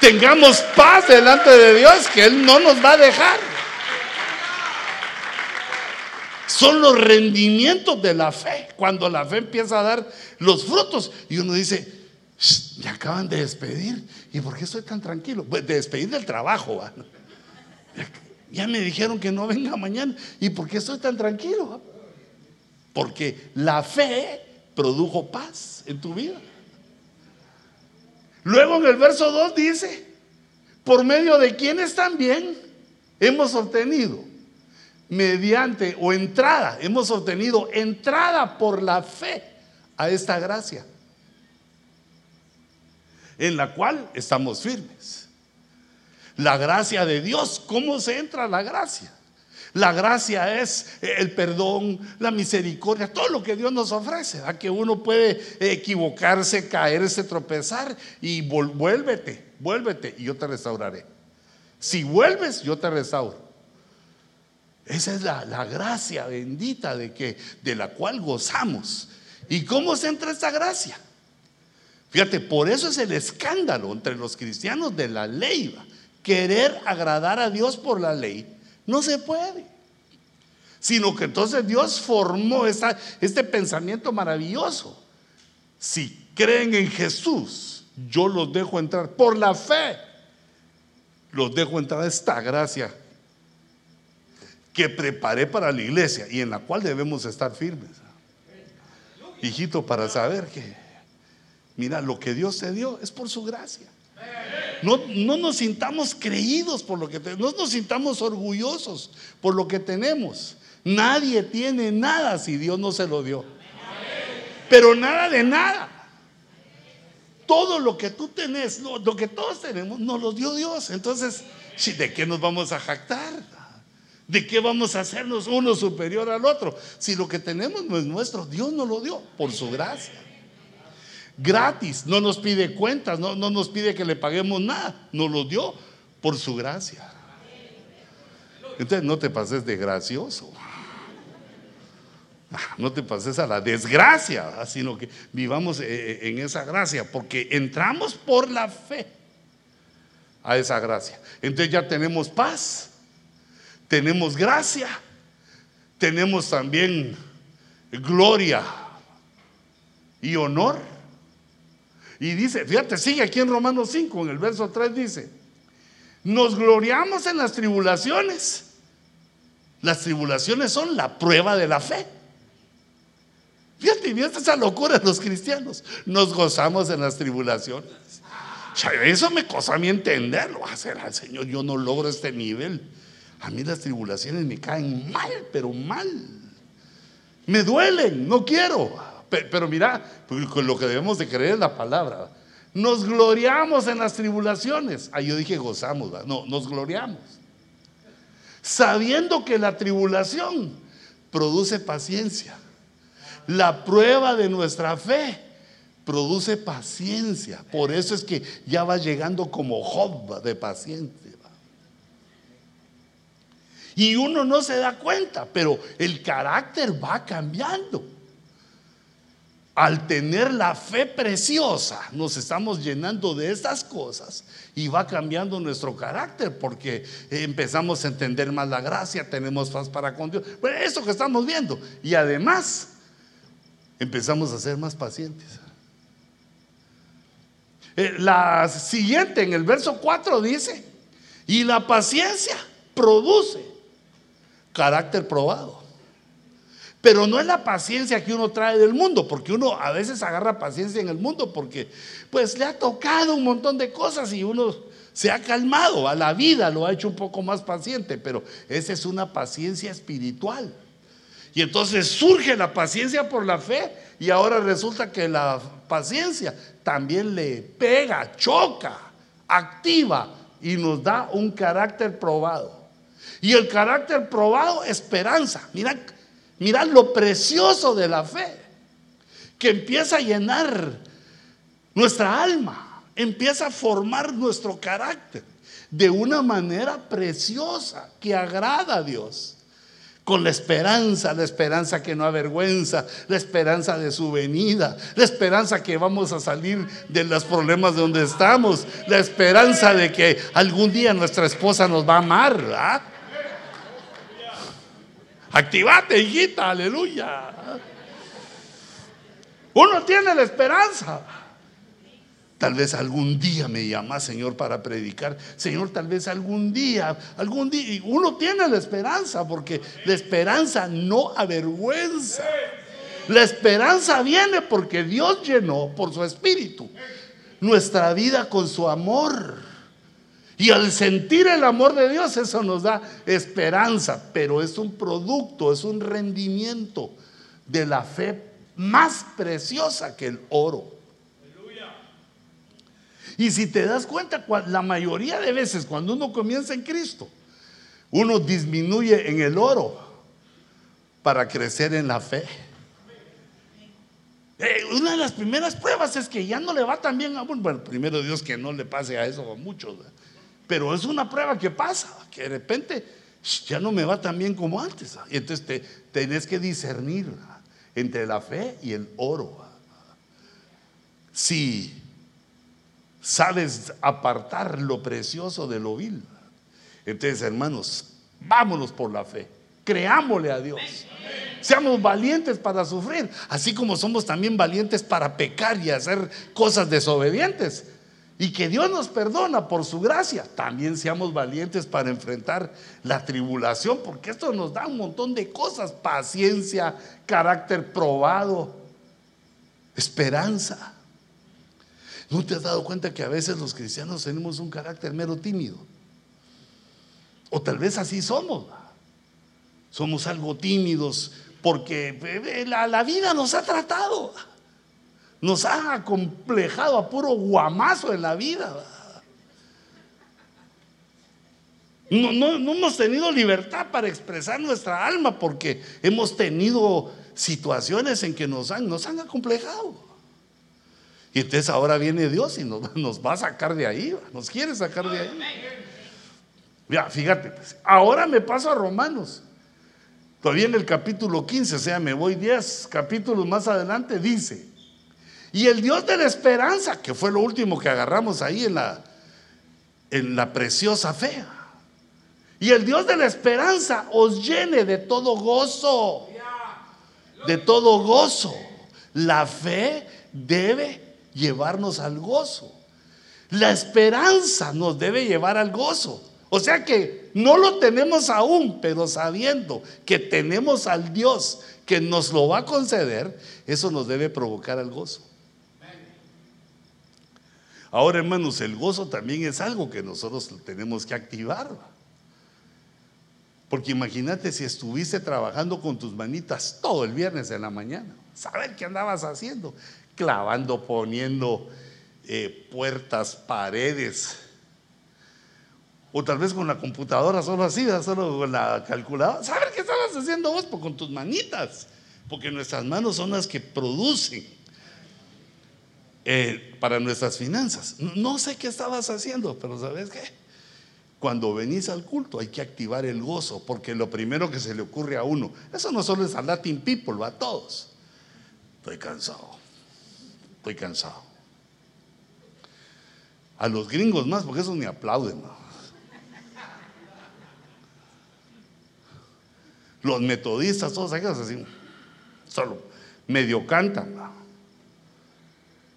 Tengamos paz delante de Dios, que Él no nos va a dejar. Son los rendimientos de la fe. Cuando la fe empieza a dar los frutos y uno dice, me acaban de despedir. ¿Y por qué estoy tan tranquilo? Pues de despedir del trabajo. Ya me dijeron que no venga mañana. ¿Y por qué estoy tan tranquilo? Porque la fe produjo paz en tu vida. Luego en el verso 2 dice, por medio de quienes también hemos obtenido, mediante o entrada, hemos obtenido entrada por la fe a esta gracia, en la cual estamos firmes. La gracia de Dios. ¿Cómo se entra la gracia? La gracia es el perdón, la misericordia, todo lo que Dios nos ofrece. A que uno puede equivocarse, caerse, tropezar y vuélvete, vuélvete y yo te restauraré. Si vuelves, yo te restauro. Esa es la, la, gracia bendita de, que, de la cual gozamos. ¿Y cómo se entra esta gracia? Fíjate, por eso es el escándalo entre los cristianos de la ley querer agradar a Dios por la ley, no se puede. Sino que entonces Dios formó este pensamiento maravilloso. Si creen en Jesús, yo los dejo entrar por la fe. Los dejo entrar a esta gracia que preparé para la iglesia y en la cual debemos estar firmes. Hijito, para saber que, mira, lo que Dios te dio es por su gracia. No, nos sintamos creídos por lo que tenemos, no nos sintamos orgullosos por lo que tenemos. Nadie tiene nada si Dios no se lo dio. Pero nada de nada. Todo lo que tú tenés, lo, que todos tenemos, nos lo dio Dios. Entonces, ¿de qué nos vamos a jactar? ¿De qué vamos a hacernos uno superior al otro? Si lo que tenemos no es nuestro, Dios nos lo dio por su gracia gratis, no nos pide cuentas, no, no nos pide que le paguemos nada, nos lo dio por su gracia. Entonces no te pases de gracioso. Ah, no te pases a la desgracia, sino que vivamos eh, eh, en esa gracia, porque entramos por la fe a esa gracia. Entonces ya tenemos paz, tenemos gracia, tenemos también gloria y honor y dice, fíjate, sigue aquí en Romanos 5, en el verso 3 dice, nos gloriamos en las tribulaciones. Las tribulaciones son la prueba de la fe. Fíjate, fíjate esa locura de los cristianos. Nos gozamos en las tribulaciones. Eso me cosa a mí entenderlo. Al Señor, yo no logro este nivel. A mí las tribulaciones me caen mal, pero mal. Me duelen, no quiero. Pero, mira, pues, lo que debemos de creer es la palabra. Nos gloriamos en las tribulaciones. Ah, yo dije gozamos, no, nos gloriamos. Sabiendo que la tribulación produce paciencia. La prueba de nuestra fe produce paciencia. Por eso es que ya va llegando como Job de paciente. Y uno no se da cuenta, pero el carácter va cambiando al tener la fe preciosa, nos estamos llenando de estas cosas y va cambiando nuestro carácter porque empezamos a entender más la gracia, tenemos paz para con Dios. Bueno, eso que estamos viendo. Y además, empezamos a ser más pacientes. Eh, la siguiente, en el verso 4 dice, y la paciencia produce carácter probado. Pero no es la paciencia que uno trae del mundo, porque uno a veces agarra paciencia en el mundo porque pues le ha tocado un montón de cosas y uno se ha calmado, a la vida lo ha hecho un poco más paciente, pero esa es una paciencia espiritual. Y entonces surge la paciencia por la fe y ahora resulta que la paciencia también le pega, choca, activa y nos da un carácter probado. Y el carácter probado, esperanza. Mira, mira lo precioso de la fe, que empieza a llenar nuestra alma, empieza a formar nuestro carácter de una manera preciosa que agrada a Dios con la esperanza, la esperanza que no avergüenza, la esperanza de su venida, la esperanza que vamos a salir de los problemas de donde estamos, la esperanza de que algún día nuestra esposa nos va a amar. ¿verdad? Activate, hijita, aleluya. Uno tiene la esperanza. Tal vez algún día me llama, Señor, para predicar. Señor, tal vez algún día, algún día. Uno tiene la esperanza, porque la esperanza no avergüenza. La esperanza viene porque Dios llenó por su espíritu nuestra vida con su amor. Y al sentir el amor de Dios, eso nos da esperanza, pero es un producto, es un rendimiento de la fe más preciosa que el oro. Y si te das cuenta, la mayoría de veces cuando uno comienza en Cristo, uno disminuye en el oro para crecer en la fe. Eh, una de las primeras pruebas es que ya no le va tan bien a uno. Bueno, primero Dios que no le pase a eso a muchos. Pero es una prueba que pasa, que de repente ya no me va tan bien como antes. Y entonces te, tenés que discernir entre la fe y el oro. Si sabes apartar lo precioso de lo vil. Entonces, hermanos, vámonos por la fe. Creámosle a Dios. Seamos valientes para sufrir, así como somos también valientes para pecar y hacer cosas desobedientes. Y que Dios nos perdona por su gracia. También seamos valientes para enfrentar la tribulación, porque esto nos da un montón de cosas. Paciencia, carácter probado, esperanza. ¿No te has dado cuenta que a veces los cristianos tenemos un carácter mero tímido? O tal vez así somos. Somos algo tímidos porque la, vida nos ha tratado. Nos ha acomplejado a puro guamazo en la vida. No, no, hemos tenido libertad para expresar nuestra alma porque hemos tenido situaciones en que nos han, nos han acomplejado. Y entonces ahora viene Dios y nos, (laughs) va a sacar de ahí, nos quiere sacar de ahí. Ya, fíjate, pues, ahora me paso a Romanos. Todavía en el capítulo 15, o sea, me voy 10 capítulos más adelante, dice, y el Dios de la esperanza, que fue lo último que agarramos ahí en la, en la preciosa fe, y el Dios de la esperanza os llene de todo gozo, de todo gozo. La fe debe llevarnos al gozo. La esperanza nos debe llevar al gozo. O sea que no lo tenemos aún, pero sabiendo que tenemos al Dios que nos lo va a conceder, eso nos debe provocar al gozo. Ahora, hermanos, el gozo también es algo que nosotros tenemos que activar. Porque imagínate si estuviste trabajando con tus manitas todo el viernes en la mañana. Saber qué andabas haciendo clavando, poniendo eh, puertas, paredes. O tal vez con la computadora solo así, solo con la calculadora. ¿Sabes qué estabas haciendo vos? Pues con tus manitas. Porque nuestras manos son las que producen eh, para nuestras finanzas. No sé qué estabas haciendo, pero ¿sabes qué? Cuando venís al culto hay que activar el gozo, porque lo primero que se le ocurre a uno, eso no solo es a Latin People, a todos. Estoy cansado estoy cansado. A los gringos más, porque esos ni aplauden. Los metodistas, todos aquellos así, solo medio cantan. No,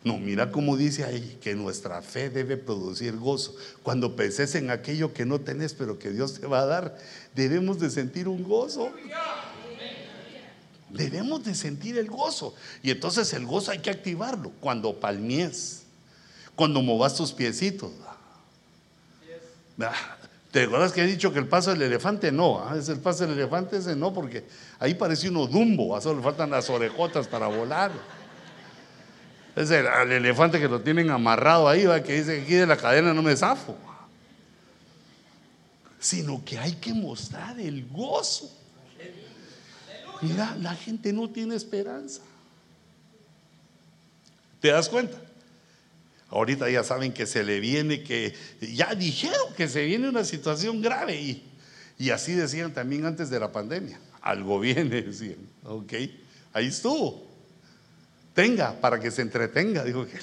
mira cómo dice ahí que nuestra fe debe producir gozo. Cuando penses en aquello que no tenés, pero que Dios te va a dar, debemos de sentir un gozo. Debemos de sentir el gozo. Y entonces el gozo hay que activarlo cuando palmies, cuando movas tus piecitos. ¿Te acuerdas que he dicho que el paso del elefante no? ¿ah? Es el paso del elefante ese no, porque ahí parece uno dumbo, solo le faltan las orejotas para volar. Es el, elefante que lo tienen amarrado ahí, ¿va? que dice aquí de la cadena no me zafo. Sino que hay que mostrar el gozo. Mira, la gente no tiene esperanza. ¿Te das cuenta? Ahorita ya saben que se le viene, que ya dijeron que se viene una situación grave y, y así decían también antes de la pandemia. Algo viene, decían. Ok, ahí estuvo. Tenga para que se entretenga, dijo que.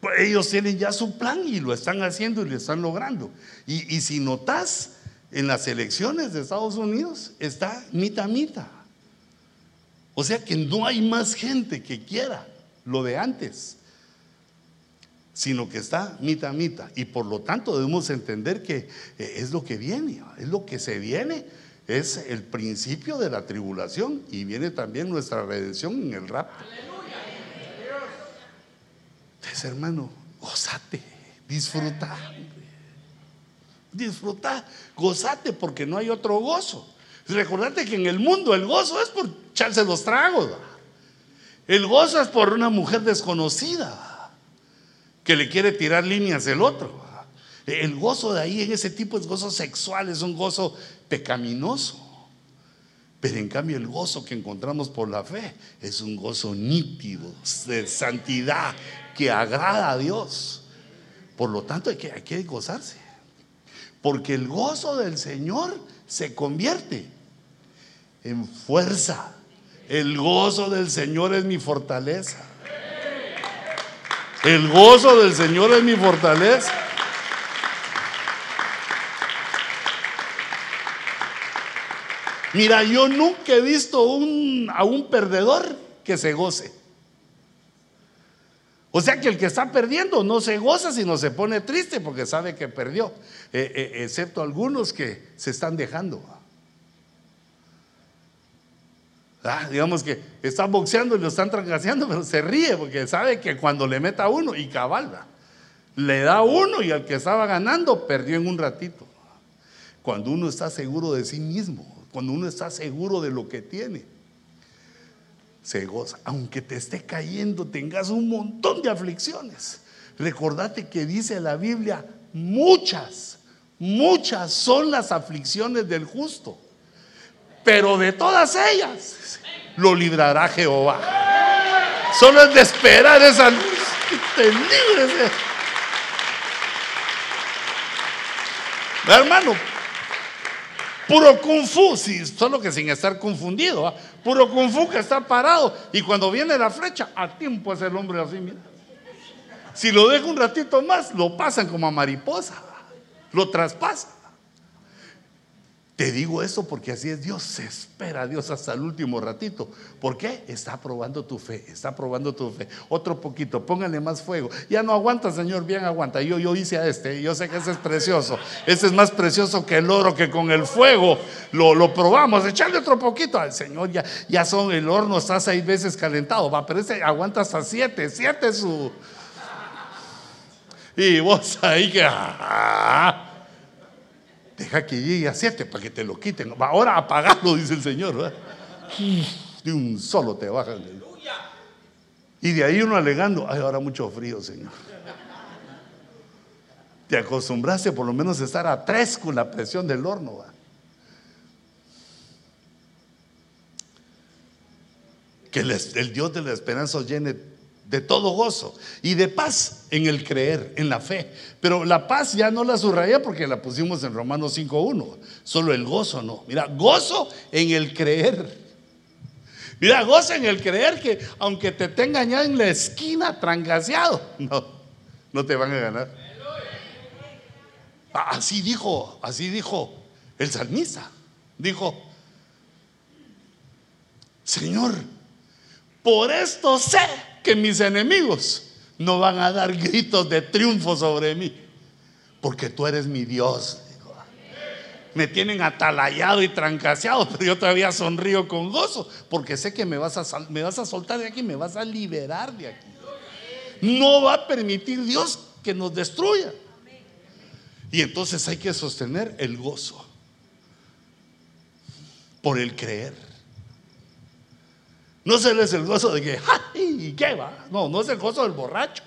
Pues ellos tienen ya su plan y lo están haciendo y lo están logrando. Y, y si notas, en las elecciones de Estados Unidos está mita mita. O sea que no hay más gente que quiera lo de antes, sino que está mita mita. Y por lo tanto debemos entender que eh, es lo que viene, es lo que se viene, es el principio de la tribulación y viene también nuestra redención en el rapto. Entonces, hermano, gozate, disfruta. Disfruta, gozate porque no hay otro gozo. Recordate que en el mundo el gozo es por echarse los tragos. El gozo es por una mujer desconocida que le quiere tirar líneas el otro. El gozo de ahí en ese tipo es gozo sexual, es un gozo pecaminoso. Pero en cambio el gozo que encontramos por la fe es un gozo nítido, de santidad, que agrada a Dios. Por lo tanto hay que, hay que gozarse. Porque el gozo del Señor se convierte en fuerza. El gozo del Señor es mi fortaleza. El gozo del Señor es mi fortaleza. Mira, yo nunca he visto a un perdedor que se goce. O sea que el que está perdiendo no se goza, sino se pone triste porque sabe que perdió, eh, eh, excepto algunos que se están dejando. Ah, digamos que están boxeando y lo están trancaseando, pero se ríe porque sabe que cuando le meta uno y cabalga, le da uno y al que estaba ganando perdió en un ratito. Cuando uno está seguro de sí mismo, cuando uno está seguro de lo que tiene se goza. Aunque te esté cayendo, tengas un montón de aflicciones. Recordate que dice la Biblia, muchas, muchas son las aflicciones del justo. Pero de todas ellas lo librará Jehová. Solo es de esperar esa luz te libres. Hermano, Puro kung fu, solo que sin estar confundido. Puro kung fu que está parado. Y cuando viene la flecha, a tiempo es el hombre así, mira. Si lo deja un ratito más, lo pasan como a mariposa. Lo traspasan. Te digo eso porque así es Dios, se espera a Dios hasta el último ratito. ¿Por qué? Está probando tu fe, está probando tu fe. Otro poquito, póngale más fuego. Ya no aguanta, Señor, bien aguanta. Yo, yo hice a este, yo sé que ese es precioso. Ese es más precioso que el oro, que con el fuego lo, lo probamos. Echarle otro poquito al Señor, ya, ya son, el horno está seis veces calentado, va, pero ese aguanta hasta siete, siete su... Y vos ahí que... Deja que llegue a siete para que te lo quiten. Ahora apagalo, dice el Señor. De un solo te bajan. Y de ahí uno alegando, ay, ahora mucho frío, Señor. Te acostumbraste por lo menos a estar a tres con la presión del horno. Que el Dios de la esperanza os llene de todo gozo y de paz en el creer, en la fe. Pero la paz ya no la subrayé porque la pusimos en Romanos 5.1. Solo el gozo no. Mira, gozo en el creer. Mira, gozo en el creer que aunque te tengan ya en la esquina trangaseado, (laughs) no, no te van a ganar. Así dijo, así dijo el salmista. Dijo, Señor, por esto sé que mis enemigos no van a dar gritos de triunfo sobre mí, porque tú eres mi Dios. Me tienen atalayado y trancaseado, pero yo todavía sonrío con gozo, porque sé que me vas, a, me vas a soltar de aquí, me vas a liberar de aquí. No va a permitir Dios que nos destruya. Y entonces hay que sostener el gozo por el creer. No se les el gozo de que, ¡ay! ¿Qué va? No, no es el gozo del borracho.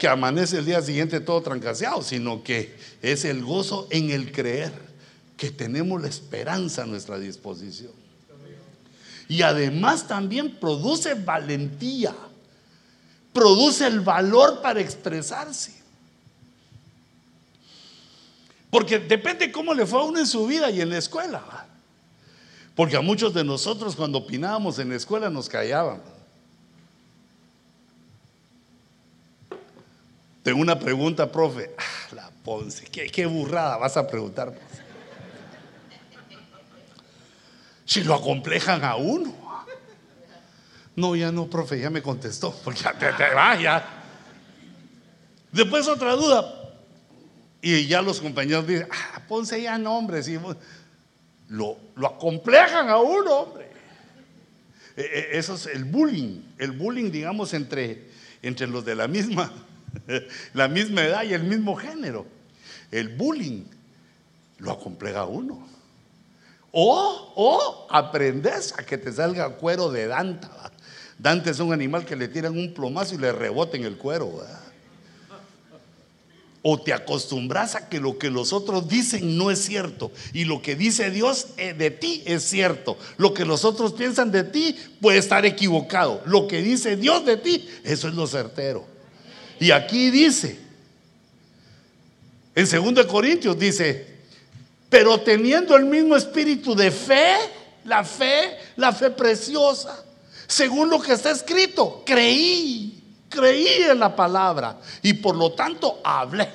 que amanece el día siguiente todo trancaseado, sino que es el gozo en el creer, que tenemos la esperanza a nuestra disposición. Y además también produce valentía, produce el valor para expresarse. Porque depende cómo le fue a uno en su vida y en la escuela. Porque a muchos de nosotros cuando opinábamos en la escuela nos callaban. Tengo una pregunta, profe. Ah, la Ponce, qué, burrada vas a preguntar. Si lo acomplejan a uno. No, ya no, profe, ya me contestó, porque ya te, vaya. Después otra duda. Y ya los compañeros dicen, ah, Ponce ya nombres. Y lo, lo acomplejan a uno, hombre. E, e, eso es el bullying. El bullying, digamos, entre, entre los de la misma, (laughs) la misma edad y el mismo género. El bullying lo acompleja a uno. O, o aprendes a que te salga cuero de Dante. Dante es un animal que le tiran un plomazo y le reboten el cuero. O te acostumbras a que lo que los otros dicen no es cierto. Y lo que dice Dios eh, de ti es cierto. Lo que los otros piensan de ti puede estar equivocado. Lo que dice Dios de ti, eso es lo certero. Y aquí dice, en 2 Corintios dice, pero teniendo el mismo espíritu de fe, la fe, la fe preciosa, según lo que está escrito, creí, creí en la palabra y por lo tanto hablé.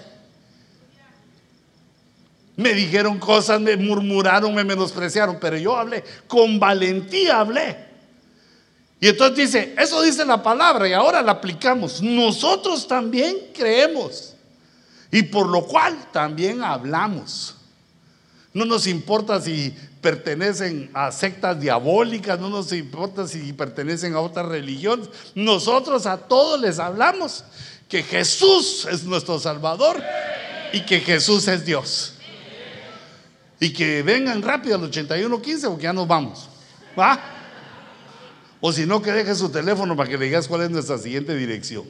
Me dijeron cosas, me murmuraron, me menospreciaron, pero yo hablé, con valentía hablé. Y entonces dice, eso dice la palabra y ahora la aplicamos. Nosotros también creemos y por lo cual también hablamos. No nos importa si pertenecen a sectas diabólicas, no nos importa si pertenecen a otras religiones. Nosotros a todos les hablamos que Jesús es nuestro Salvador y que Jesús es Dios. Y que vengan rápido al 8115 porque ya nos vamos. ¿Va? O si no, que deje su teléfono para que le digas cuál es nuestra siguiente dirección.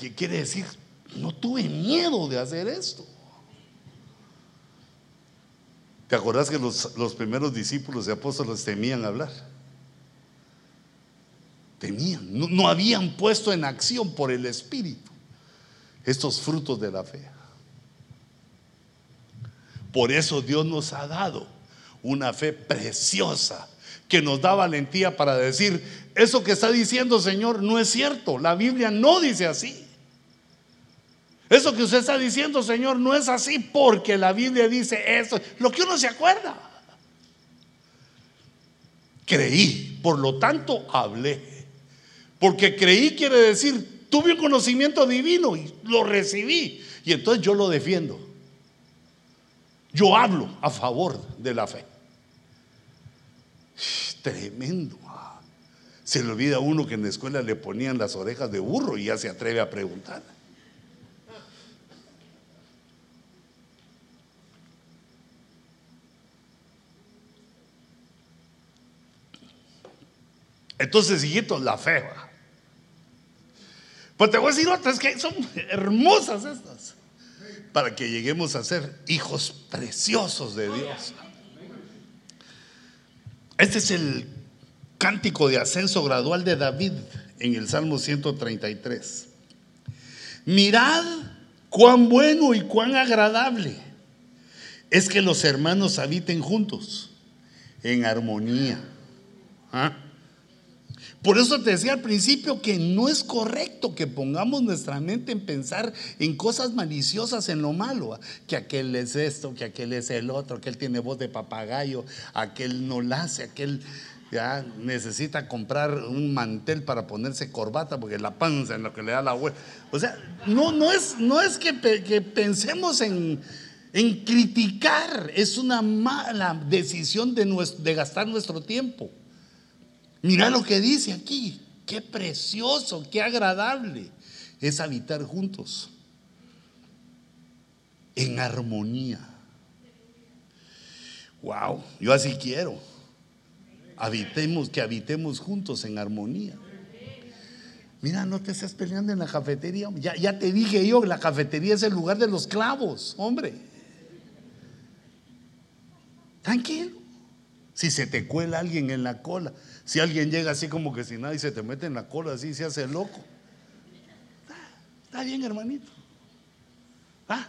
¿Qué quiere decir? No tuve miedo de hacer esto. ¿Te acordás que los, primeros discípulos y apóstoles temían hablar? Temían, no, habían puesto en acción por el Espíritu estos frutos de la fe. Por eso Dios nos ha dado una fe preciosa que nos da valentía para decir, eso que está diciendo Señor no es cierto, la Biblia no dice así. Eso que usted está diciendo, Señor, no es así porque la Biblia dice eso. Lo que uno se acuerda. Creí, por lo tanto hablé. Porque creí quiere decir, tuve un conocimiento divino y lo recibí. Y entonces yo lo defiendo. Yo hablo a favor de la fe. Tremendo. Se le olvida a uno que en la escuela le ponían las orejas de burro y ya se atreve a preguntar. Entonces, hijitos, la fe. Pues te voy a decir otras que son hermosas estas. Para que lleguemos a ser hijos preciosos de Dios. Este es el cántico de ascenso gradual de David en el Salmo 133. Mirad cuán bueno y cuán agradable es que los hermanos habiten juntos en armonía. ¿Ah? Por eso te decía al principio que no es correcto que pongamos nuestra mente en pensar en cosas maliciosas, en lo malo. Que aquel es esto, que aquel es el otro, que él tiene voz de papagayo, aquel no la hace, aquel ya necesita comprar un mantel para ponerse corbata porque la panza en lo que le da la vuelta. O sea, no, no, es, no es que, pensemos en, criticar, es una mala decisión de, de gastar nuestro tiempo. Mira lo que dice aquí. Qué precioso, qué agradable es habitar juntos. en armonía. Wow, yo así quiero. Habitemos, que habitemos juntos en armonía. Mira, no te estés peleando en la cafetería. Ya, ya te dije yo, la cafetería es el lugar de los clavos, hombre. Tranquilo. Si se te cuela alguien en la cola, si alguien llega así como que sin nada y se te mete en la cola, así se hace loco. Está, bien, hermanito. ¿Ah?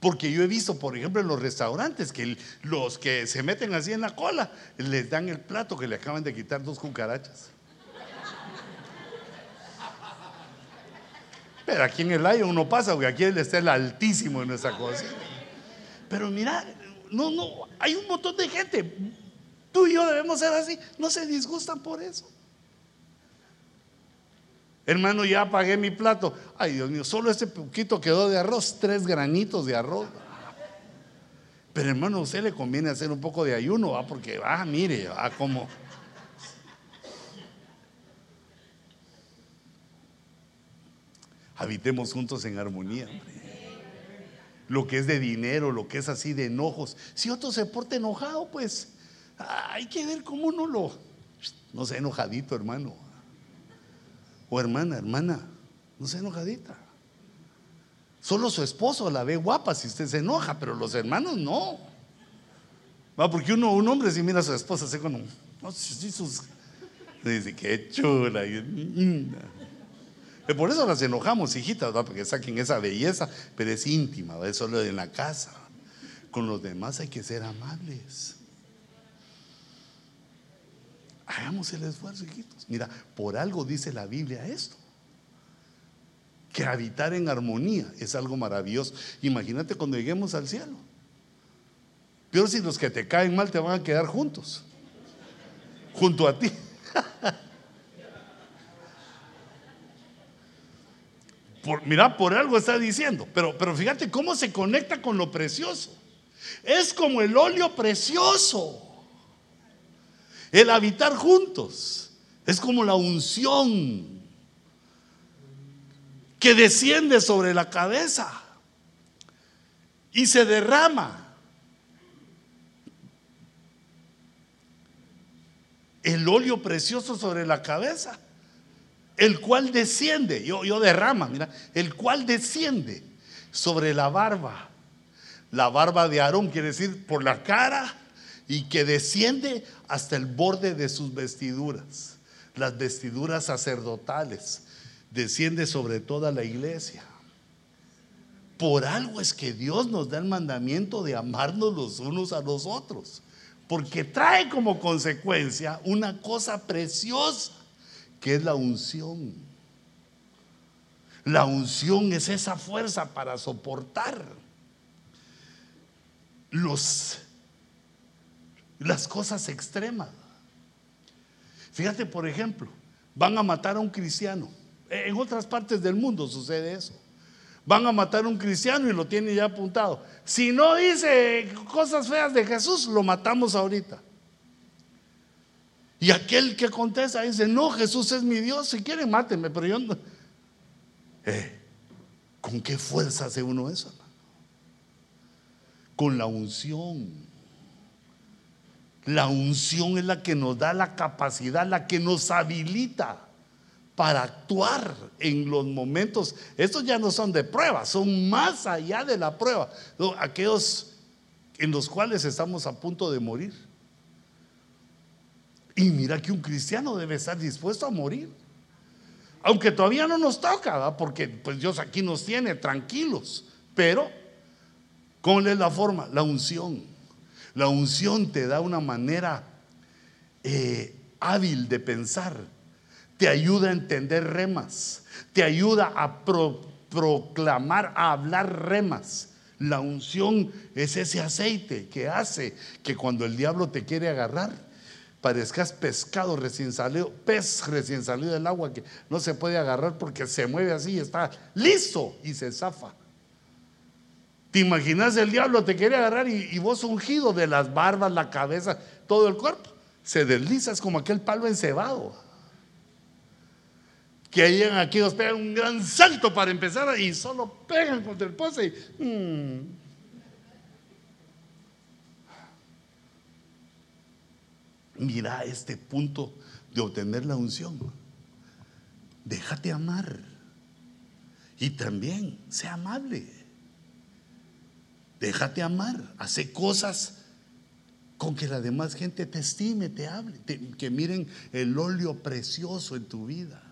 Porque yo he visto, por ejemplo, en los restaurantes que los que se meten así en la cola les dan el plato que le acaban de quitar dos cucarachas. Pero aquí en el aire uno pasa, porque aquí está el altísimo en nuestra cocina. Pero mira, no, no, hay un montón de gente. Tú y yo debemos ser así. No se disgustan por eso. Hermano, ya pagué mi plato. Ay, Dios mío, solo este poquito quedó de arroz, tres granitos de arroz. Pero hermano, a usted le conviene hacer un poco de ayuno, porque, ah, mire, va como... Habitemos juntos en armonía. Lo que es de dinero, lo que es así de enojos. Si otro se porta enojado, pues hay que ver cómo uno lo... No sea enojadito, hermano. O hermana, hermana, no sea enojadita. Solo su esposo la ve guapa si usted se enoja, pero los hermanos no. Va, porque uno, un hombre si mira a su esposa, se con no, si sus, dice, qué chula. Por eso las enojamos, hijitas, porque saquen esa belleza, pero es íntima, es solo en la casa. Con los demás hay que ser amables. Hagamos el esfuerzo, hijitos. Mira, por algo dice la Biblia esto. Que habitar en armonía es algo maravilloso. Imagínate cuando lleguemos al cielo. Peor si los que te caen mal te van a quedar juntos. Junto a ti. (laughs) mira, por algo está diciendo, pero, pero fíjate cómo se conecta con lo precioso. Es como el óleo precioso. El habitar juntos es como la unción que desciende sobre la cabeza y se derrama. El óleo precioso sobre la cabeza el cual desciende, yo, yo derrama, mira, el cual desciende sobre la barba. La barba de Aarón quiere decir por la cara y que desciende hasta el borde de sus vestiduras, las vestiduras sacerdotales, desciende sobre toda la iglesia. Por algo es que Dios nos da el mandamiento de amarnos los unos a los otros, porque trae como consecuencia una cosa preciosa que es la unción. La unción es esa fuerza para soportar los, las cosas extremas. Fíjate, por ejemplo, van a matar a un cristiano. En otras partes del mundo sucede eso. Van a matar a un cristiano y lo tienen ya apuntado. Si no dice cosas feas de Jesús, lo matamos ahorita. Y aquel que contesta dice, no, Jesús es mi Dios, si quieren mátenme, pero yo no. Eh, ¿Con qué fuerza hace uno eso? Con la unción. La unción es la que nos da la capacidad, la que nos habilita para actuar en los momentos. Estos ya no son de prueba, son más allá de la prueba. Aquellos en los cuales estamos a punto de morir. Y mira que un cristiano debe estar dispuesto a morir. Aunque todavía no nos toca, porque pues Dios aquí nos tiene tranquilos. Pero, ¿cómo es la forma? La unción. La unción te da una manera eh, hábil de pensar. Te ayuda a entender remas. Te ayuda a proclamar, a hablar remas. La unción es ese aceite que hace que cuando el diablo te quiere agarrar, parezcas pescado recién salido, pez recién salido del agua que no se puede agarrar porque se mueve así y está listo y se zafa. ¿Te imaginas el diablo te quiere agarrar y, vos ungido de las barbas, la cabeza, todo el cuerpo? Se desliza, es como aquel palo encebado. que llegan aquí, nos pegan un gran salto para empezar y solo pegan contra el poste. Y, mm. Mira este punto de obtener la unción. Déjate amar. Y también, sea amable. Déjate amar. Hace cosas con que la demás gente te estime, te hable, que miren el óleo precioso en tu vida.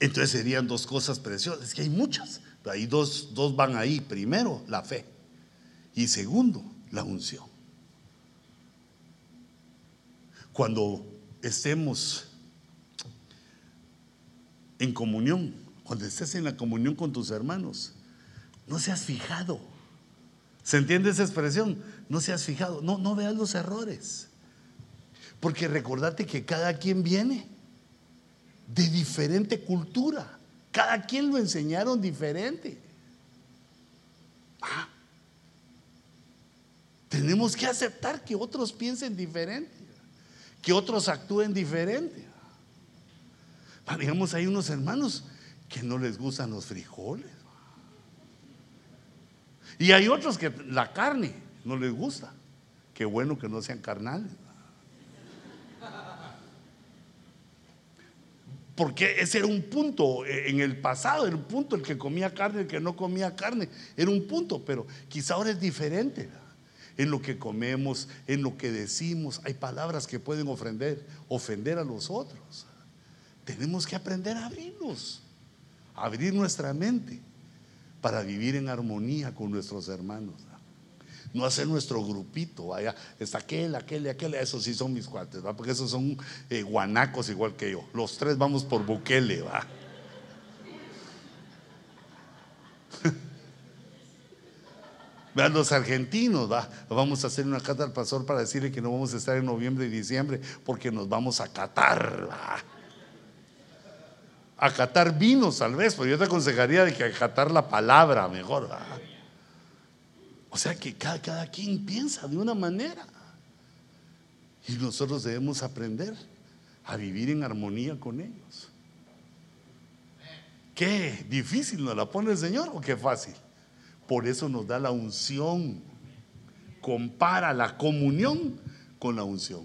Entonces serían dos cosas preciosas. Es que hay muchas. Hay dos, dos van ahí. Primero, la fe. Y segundo, la unción. Cuando estemos en comunión, cuando estés en la comunión con tus hermanos, no seas fijado. ¿Se entiende esa expresión? No seas fijado, no, no veas los errores. Porque recordate que cada quien viene de diferente cultura. Cada quien lo enseñaron diferente. Ah. tenemos que aceptar que otros piensen diferente, que otros actúen diferente. Digamos, hay unos hermanos que no les gustan los frijoles. Y hay otros que la carne no les gusta. Qué bueno que no sean carnales. Porque ese era un punto en el pasado, era un punto el que comía carne, el que no comía carne, era un punto, pero quizá ahora es diferente. En lo que comemos, en lo que decimos, hay palabras que pueden ofender, ofender a los otros. Tenemos que aprender a abrirnos, a abrir nuestra mente para vivir en armonía con nuestros hermanos. No hacer nuestro grupito, vaya, está aquel, aquel, aquel, esos sí son mis cuates, porque esos son eh, guanacos igual que yo. Los tres vamos por Bukele, va. (laughs) Los argentinos, va. Vamos a hacer una carta al pastor para decirle que no vamos a estar en noviembre y diciembre porque nos vamos a catar, va acatar vinos tal vez, pero yo te aconsejaría de que acatar la palabra mejor. O sea que cada, cada quien piensa de una manera. Y nosotros debemos aprender a vivir en armonía con ellos. Qué difícil nos la pone el Señor o qué fácil. Por eso nos da la unción. Compara la comunión con la unción.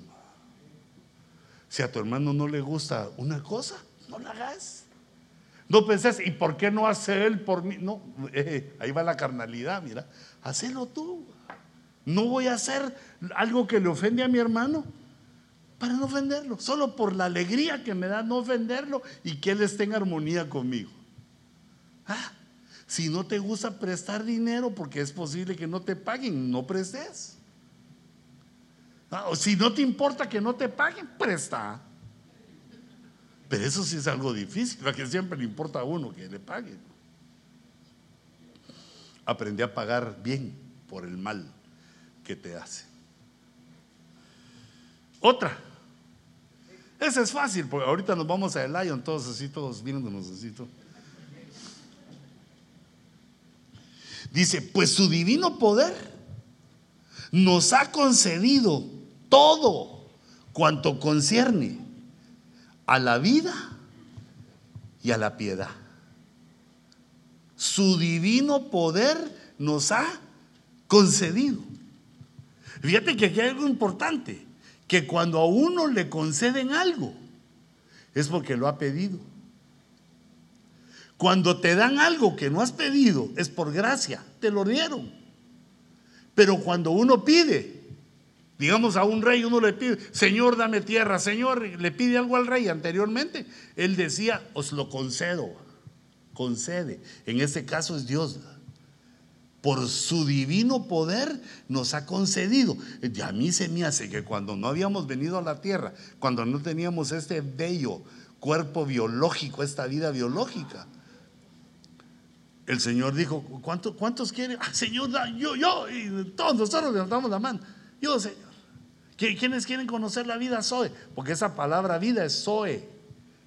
Si a tu hermano no le gusta una cosa, no la hagas. No pensés, ¿y por qué no hace él por mí? No, (laughs) eh, ahí va la carnalidad, mira. Hacelo tú. No voy a hacer algo que le ofende a mi hermano para no ofenderlo. Solo por la alegría que me da no ofenderlo y que él esté en armonía conmigo. Ah, si no te gusta prestar dinero porque es posible que no te paguen, no prestes. Ah, si no te importa que no te paguen, presta. Pero eso sí es algo difícil, a que siempre le importa a uno que le pague. Aprendí a pagar bien por el mal que te hace. Otra. Esa es fácil, porque ahorita nos vamos a El Lion, todos así, todos viéndonos así. Dice, pues su divino poder nos ha concedido todo cuanto concierne a la vida y a la piedad. Su divino poder nos ha concedido. Fíjate que aquí hay algo importante, que cuando a uno le conceden algo, es porque lo ha pedido. Cuando te dan algo que no has pedido, es por gracia, te lo dieron. Pero cuando uno pide, Digamos a un rey, uno le pide, Señor, dame tierra, Señor, le pide algo al rey anteriormente. Él decía, os lo concedo, concede. En este caso es Dios. Por su divino poder nos ha concedido. Y a mí se me hace que cuando no habíamos venido a la tierra, cuando no teníamos este bello cuerpo biológico, esta vida biológica, el Señor dijo, ¿cuántos, cuántos quieren? Ah, Señor, yo, yo, y todos nosotros levantamos la mano. Yo, Señor. ¿Quiénes quieren conocer la vida Zoe? Porque esa palabra vida es Zoe,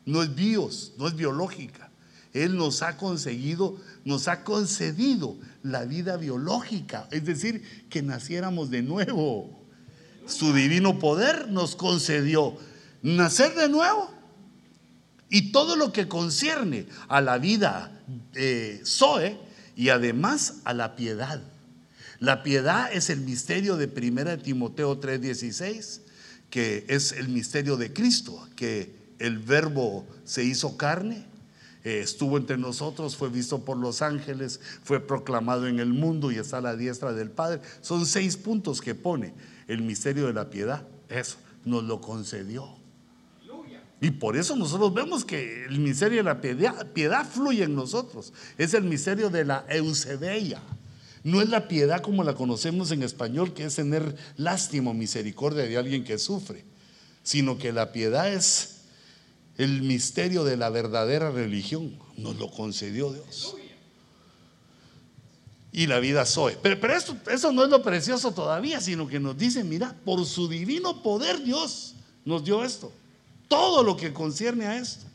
no es bios, no es biológica. Él nos ha conseguido, nos ha concedido la vida biológica, es decir, que naciéramos de nuevo. Su divino poder nos concedió nacer de nuevo y todo lo que concierne a la vida eh, Zoe y además a la piedad. La piedad es el misterio de 1 Timoteo 3:16, que es el misterio de Cristo, que el verbo se hizo carne, eh, estuvo entre nosotros, fue visto por los ángeles, fue proclamado en el mundo y está a la diestra del Padre. Son seis puntos que pone el misterio de la piedad. Eso, nos lo concedió. Y por eso nosotros vemos que el misterio de la piedad, fluye en nosotros. Es el misterio de la eusebeia. No es la piedad como la conocemos en español, que es tener lástima o misericordia de alguien que sufre, sino que la piedad es el misterio de la verdadera religión. Nos lo concedió Dios. Y la vida soy. Pero, pero eso no es lo precioso todavía, sino que nos dice, mira, por su divino poder Dios nos dio esto todo lo que concierne a esto.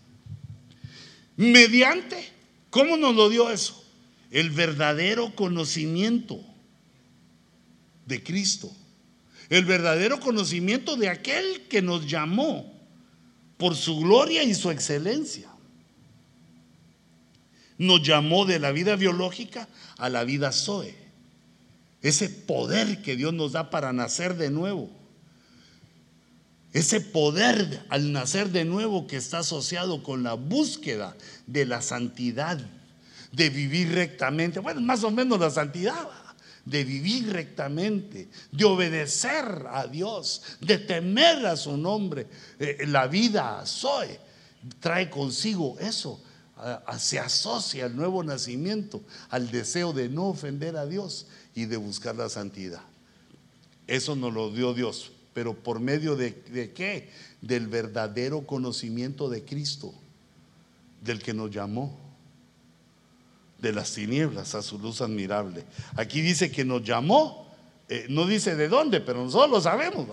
Mediante, ¿cómo nos lo dio eso? El verdadero conocimiento de Cristo. El verdadero conocimiento de aquel que nos llamó por su gloria y su excelencia. Nos llamó de la vida biológica a la vida Zoe. Ese poder que Dios nos da para nacer de nuevo ese poder al nacer de nuevo que está asociado con la búsqueda de la santidad, de vivir rectamente, bueno, más o menos la santidad, de vivir rectamente, de obedecer a Dios, de temer a su nombre. Eh, la vida Zoe trae consigo eso, se asocia el nuevo nacimiento al deseo de no ofender a Dios y de buscar la santidad. Eso nos lo dio Dios pero por medio de, qué? Del verdadero conocimiento de Cristo, del que nos llamó, de las tinieblas a su luz admirable. Aquí dice que nos llamó, eh, no dice de dónde, pero nosotros lo sabemos,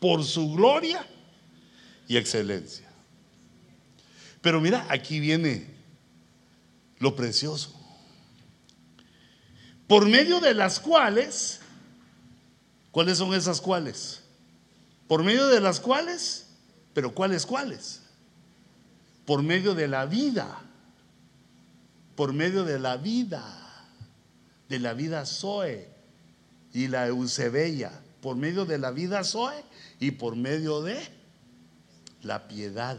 por su gloria y excelencia. Pero mira, aquí viene lo precioso. Por medio de las cuales, ¿cuáles son esas cuales? Por medio de las cuales, pero ¿cuáles cuáles? Por medio de la vida, por medio de la vida, de la vida Zoe y la Eusebella, por medio de la vida Zoe y por medio de la piedad.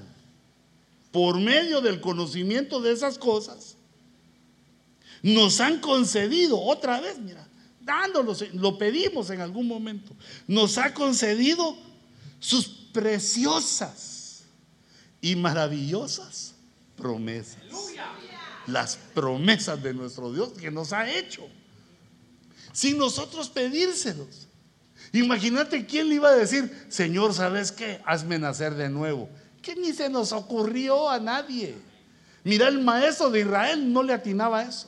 Por medio del conocimiento de esas cosas, nos han concedido, otra vez, mira, dándolos, lo pedimos en algún momento, nos ha concedido sus preciosas y maravillosas promesas. Las promesas de nuestro Dios que nos ha hecho. Sin nosotros pedírselos. Imagínate quién le iba a decir, Señor, ¿sabes qué? Hazme nacer de nuevo. Que ni se nos ocurrió a nadie. Mira, el maestro de Israel no le atinaba eso.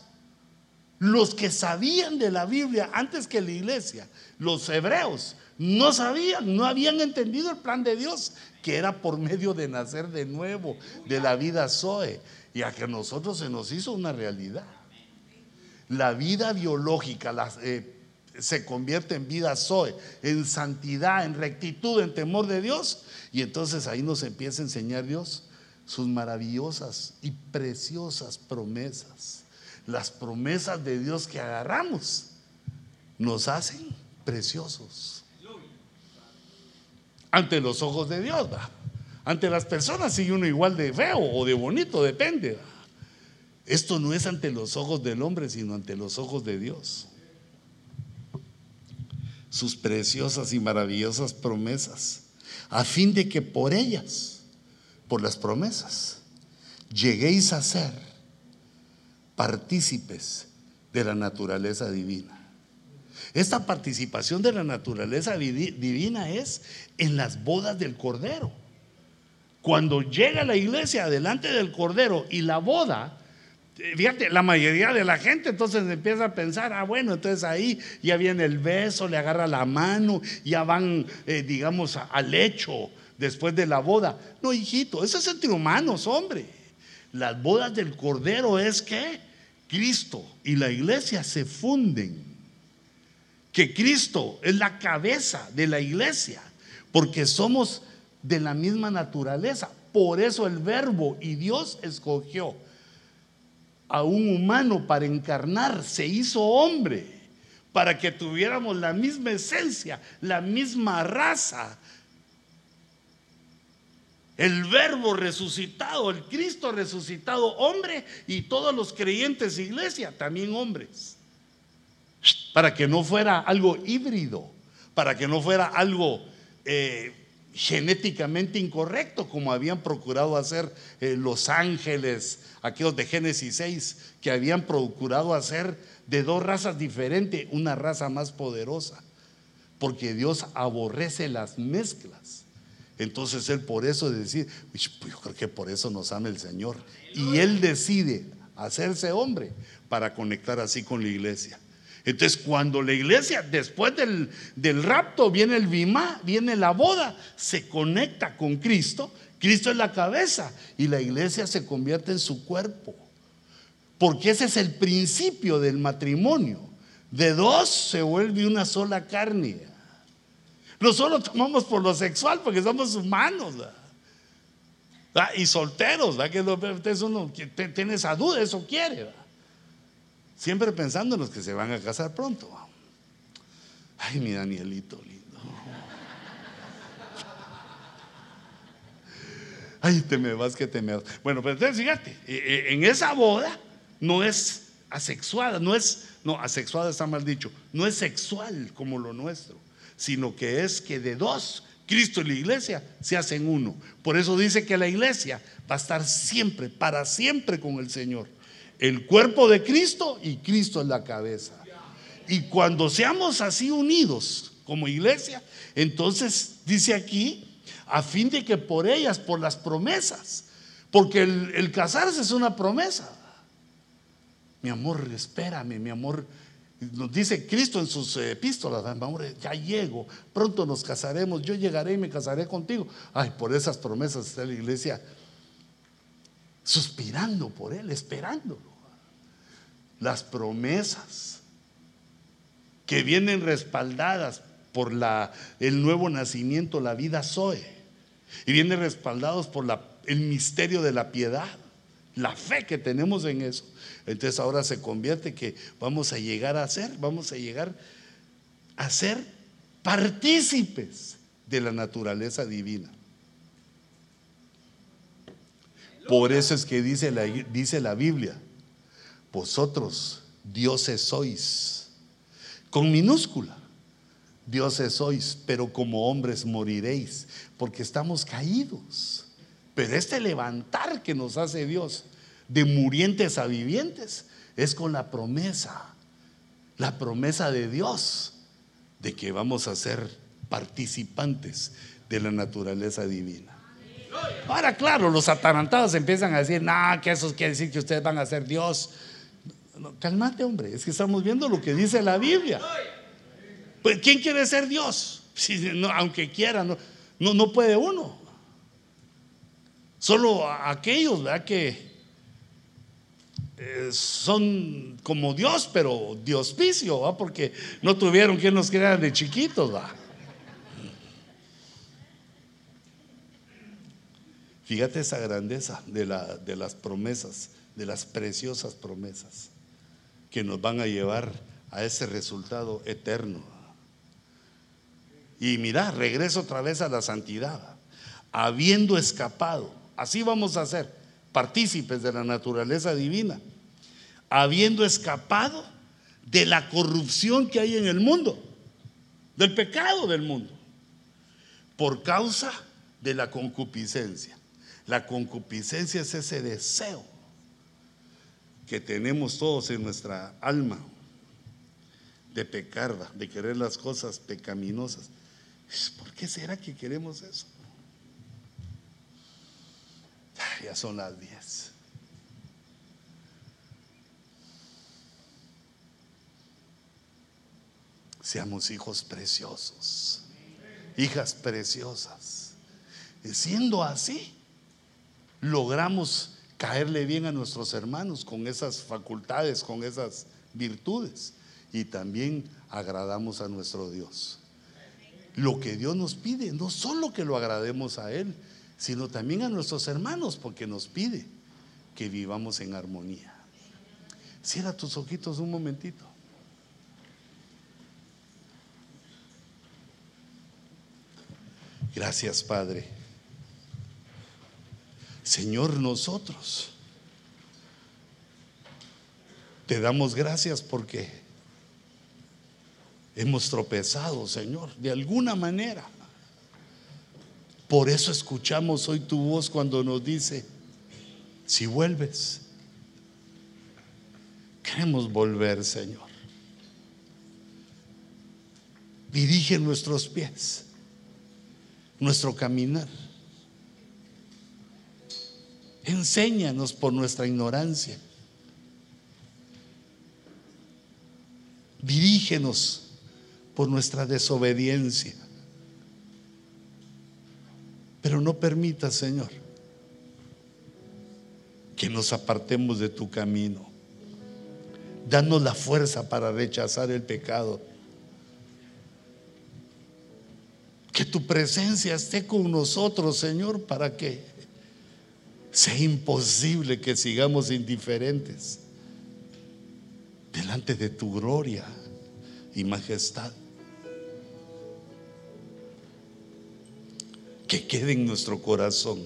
Los que sabían de la Biblia antes que la iglesia, los hebreos, no sabían, no habían entendido el plan de Dios, que era por medio de nacer de nuevo, de la vida Zoe, y a que a nosotros se nos hizo una realidad. La vida biológica eh, se convierte en vida Zoe, en santidad, en rectitud, en temor de Dios, y entonces ahí nos empieza a enseñar Dios sus maravillosas y preciosas promesas. Las promesas de Dios que agarramos nos hacen preciosos ante los ojos de Dios. Ante las personas sigue uno igual de feo o de bonito, depende. Esto no es ante los ojos del hombre, sino ante los ojos de Dios. Sus preciosas y maravillosas promesas, a fin de que por ellas, por las promesas, lleguéis a ser partícipes de la naturaleza divina. Esta participación de la naturaleza divina es en las bodas del Cordero. Cuando llega la iglesia delante del Cordero y la boda, eh, fíjate, la mayoría de la gente entonces empieza a pensar, ah, bueno, entonces ahí ya viene el beso, le agarra la mano, ya van, eh, digamos, al hecho después de la boda. No, hijito, eso es entre humanos, hombre. Las bodas del Cordero es que Cristo y la iglesia se funden que Cristo es la cabeza de la iglesia, porque somos de la misma naturaleza. Por eso el verbo y Dios escogió a un humano para encarnar, se hizo hombre, para que tuviéramos la misma esencia, la misma raza. El verbo resucitado, el Cristo resucitado, hombre, y todos los creyentes, iglesia, también hombres. Para que no fuera algo híbrido, para que no fuera algo eh, genéticamente incorrecto, como habían procurado hacer eh, los ángeles, aquellos de Génesis 6, que habían procurado hacer de dos razas diferentes una raza más poderosa, porque Dios aborrece las mezclas. Entonces Él por eso decide, pues yo creo que por eso nos ama el Señor. Y Él decide hacerse hombre para conectar así con la iglesia. Entonces, cuando la iglesia, después del, del, rapto, viene el bimá, viene la boda, se conecta con Cristo, Cristo es la cabeza y la iglesia se convierte en su cuerpo. Porque ese es el principio del matrimonio. De dos se vuelve una sola carne. No solo tomamos por lo sexual, porque somos humanos. Y solteros, ¿verdad? que uno tiene esa duda, eso quiere. Siempre pensando en los que se van a casar pronto. Ay, mi Danielito lindo. Ay, te me vas que te me. Bueno, pero entonces fíjate, e, e, en esa boda no es asexuada, no es, no, asexuada está mal dicho, no es sexual como lo nuestro, sino que es que de dos, Cristo y la iglesia se hacen uno. Por eso dice que la iglesia va a estar siempre, para siempre con el Señor el cuerpo de Cristo y Cristo es la cabeza. Y cuando seamos así unidos como iglesia, entonces dice aquí, a fin de que por ellas, por las promesas, porque el, casarse es una promesa. Mi amor, espérame, mi amor. Nos dice Cristo en sus epístolas, amor, ya llego, pronto nos casaremos, yo llegaré y me casaré contigo. Ay, por esas promesas está la iglesia suspirando por Él, esperándolo las promesas que vienen respaldadas por la, el nuevo nacimiento, la vida Zoe, y vienen respaldados por la, el misterio de la piedad, la fe que tenemos en eso. Entonces ahora se convierte que vamos a llegar a ser, vamos a llegar a ser partícipes de la naturaleza divina. Por eso es que dice la, dice la Biblia, vosotros dioses sois, con minúscula. Dioses sois, pero como hombres moriréis, porque estamos caídos. Pero este levantar que nos hace Dios de murientes a vivientes es con la promesa, la promesa de Dios de que vamos a ser participantes de la naturaleza divina. Ahora, claro, los atarantados empiezan a decir, no, que eso quiere decir que ustedes van a ser Dios cálmate, hombre, es que estamos viendo lo que dice la Biblia. Pues, ¿quién quiere ser Dios? (laughs) Si, no, aunque quiera, no, no, puede uno. Solo aquellos que eh, son como Dios, pero Diospicio, porque no tuvieron quien nos creara de chiquitos. Fíjate esa grandeza de las promesas, de las preciosas promesas que nos van a llevar a ese resultado eterno. Y mira, regreso otra vez a la santidad. Habiendo escapado, así vamos a ser, partícipes de la naturaleza divina. Habiendo escapado de la corrupción que hay en el mundo, del pecado del mundo, por causa de la concupiscencia. La concupiscencia es ese deseo que tenemos todos en nuestra alma de pecar, de querer las cosas pecaminosas. ¿Por qué será que queremos eso? Ya son las 10. Seamos hijos preciosos, hijas preciosas. Siendo así, logramos caerle bien a nuestros hermanos con esas facultades, con esas virtudes. Y también agradamos a nuestro Dios. lo que Dios nos pide, no solo que lo agrademos a Él, sino también a nuestros hermanos, porque nos pide que vivamos en armonía. Cierra tus ojitos un momentito. Gracias, Padre. Señor, nosotros te damos gracias porque hemos tropezado, Señor, de alguna manera. Por eso escuchamos hoy tu voz cuando nos dice, si vuelves, queremos volver, Señor. Dirige nuestros pies nuestro caminar. Enséñanos por nuestra ignorancia. Dirígenos por nuestra desobediencia. Pero no permita, Señor, que nos apartemos de tu camino. Danos la fuerza para rechazar el pecado Que tu presencia esté con nosotros, Señor, para que sea imposible que sigamos indiferentes delante de tu gloria y majestad. Que quede en nuestro corazón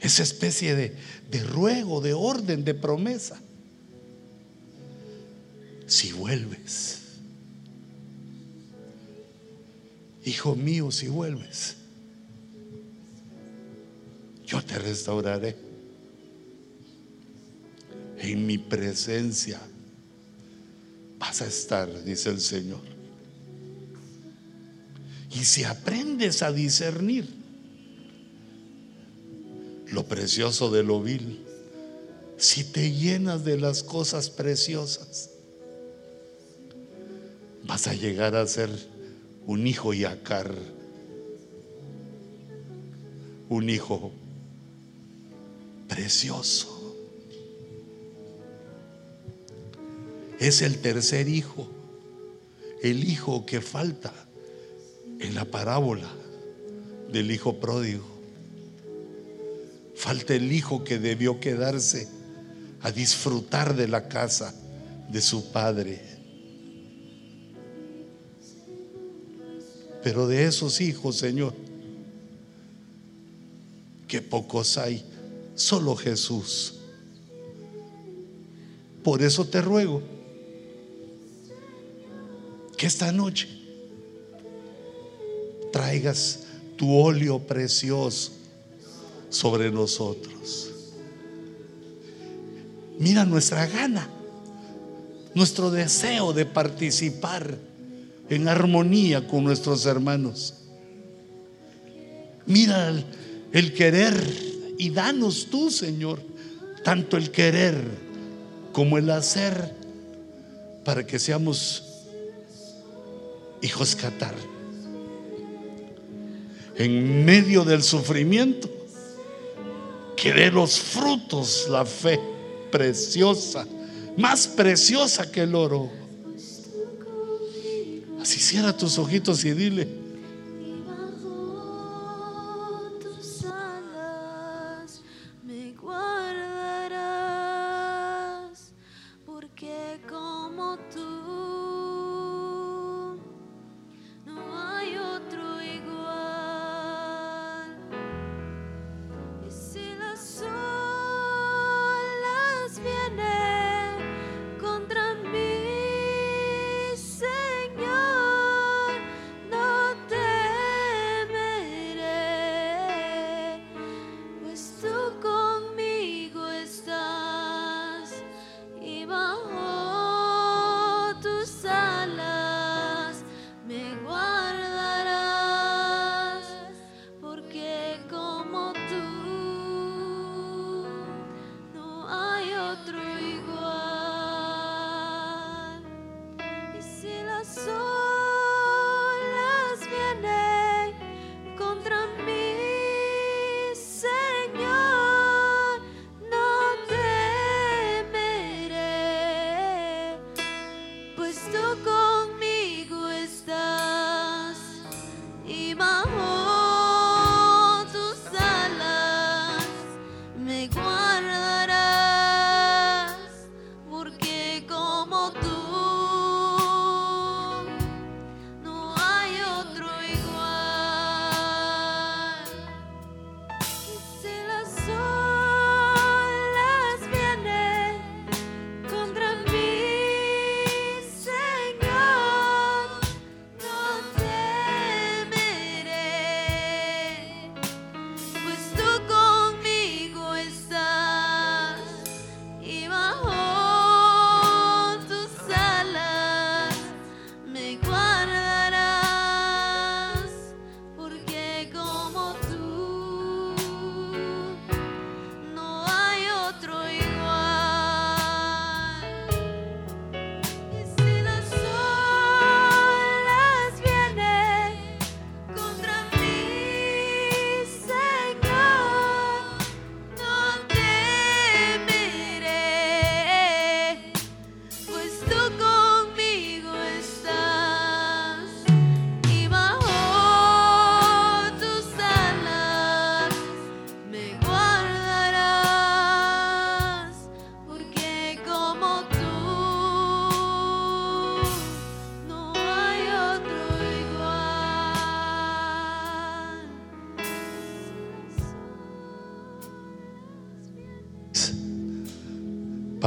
esa especie de, de ruego, de orden, de promesa. Si vuelves Hijo mío, si vuelves, yo te restauraré. En mi presencia vas a estar, dice el Señor. Y si aprendes a discernir lo precioso de lo vil, si te llenas de las cosas preciosas, vas a llegar a ser un hijo yacar, un hijo precioso. Es el tercer hijo, el hijo que falta en la parábola del hijo pródigo. Falta el hijo que debió quedarse a disfrutar de la casa de su padre. Pero de esos hijos, Señor, que pocos hay, solo Jesús. Por eso te ruego que esta noche traigas tu óleo precioso sobre nosotros. Mira nuestra gana, nuestro deseo de participar en armonía con nuestros hermanos. Mira el, querer y danos tú, Señor, tanto el querer como el hacer para que seamos hijos catar. En medio del sufrimiento, querer los frutos, la fe preciosa, más preciosa que el oro si cierra tus ojitos y dile,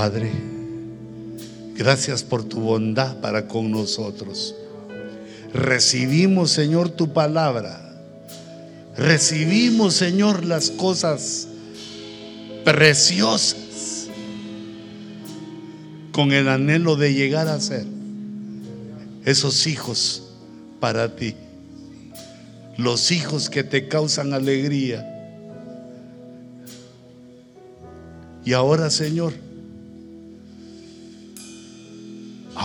Padre, gracias por tu bondad para con nosotros. Recibimos, Señor, tu palabra. Recibimos, Señor, las cosas preciosas con el anhelo de llegar a ser esos hijos para ti. Los hijos que te causan alegría. Y ahora, Señor,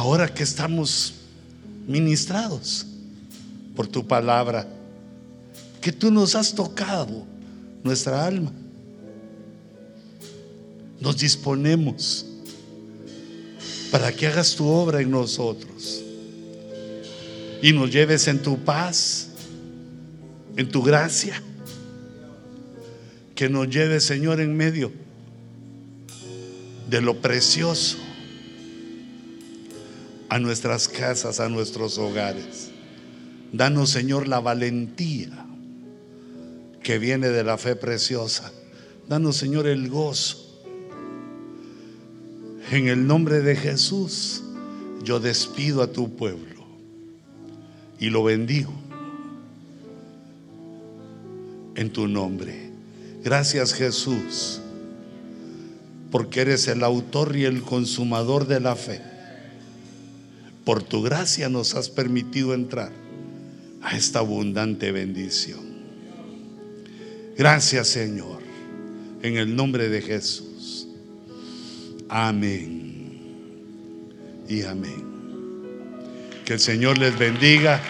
ahora que estamos ministrados por tu palabra, que tú nos has tocado nuestra alma, nos disponemos para que hagas tu obra en nosotros y nos lleves en tu paz, en tu gracia, que nos lleves, Señor, en medio de lo precioso a nuestras casas, a nuestros hogares. Danos, Señor, la valentía que viene de la fe preciosa. Danos, Señor, el gozo. En el nombre de Jesús, yo despido a tu pueblo y lo bendigo en tu nombre. Gracias Jesús, porque eres el autor y el consumador de la fe. Por tu gracia nos has permitido entrar a esta abundante bendición. Gracias Señor, en el nombre de Jesús. Amén y amén. Que el Señor les bendiga.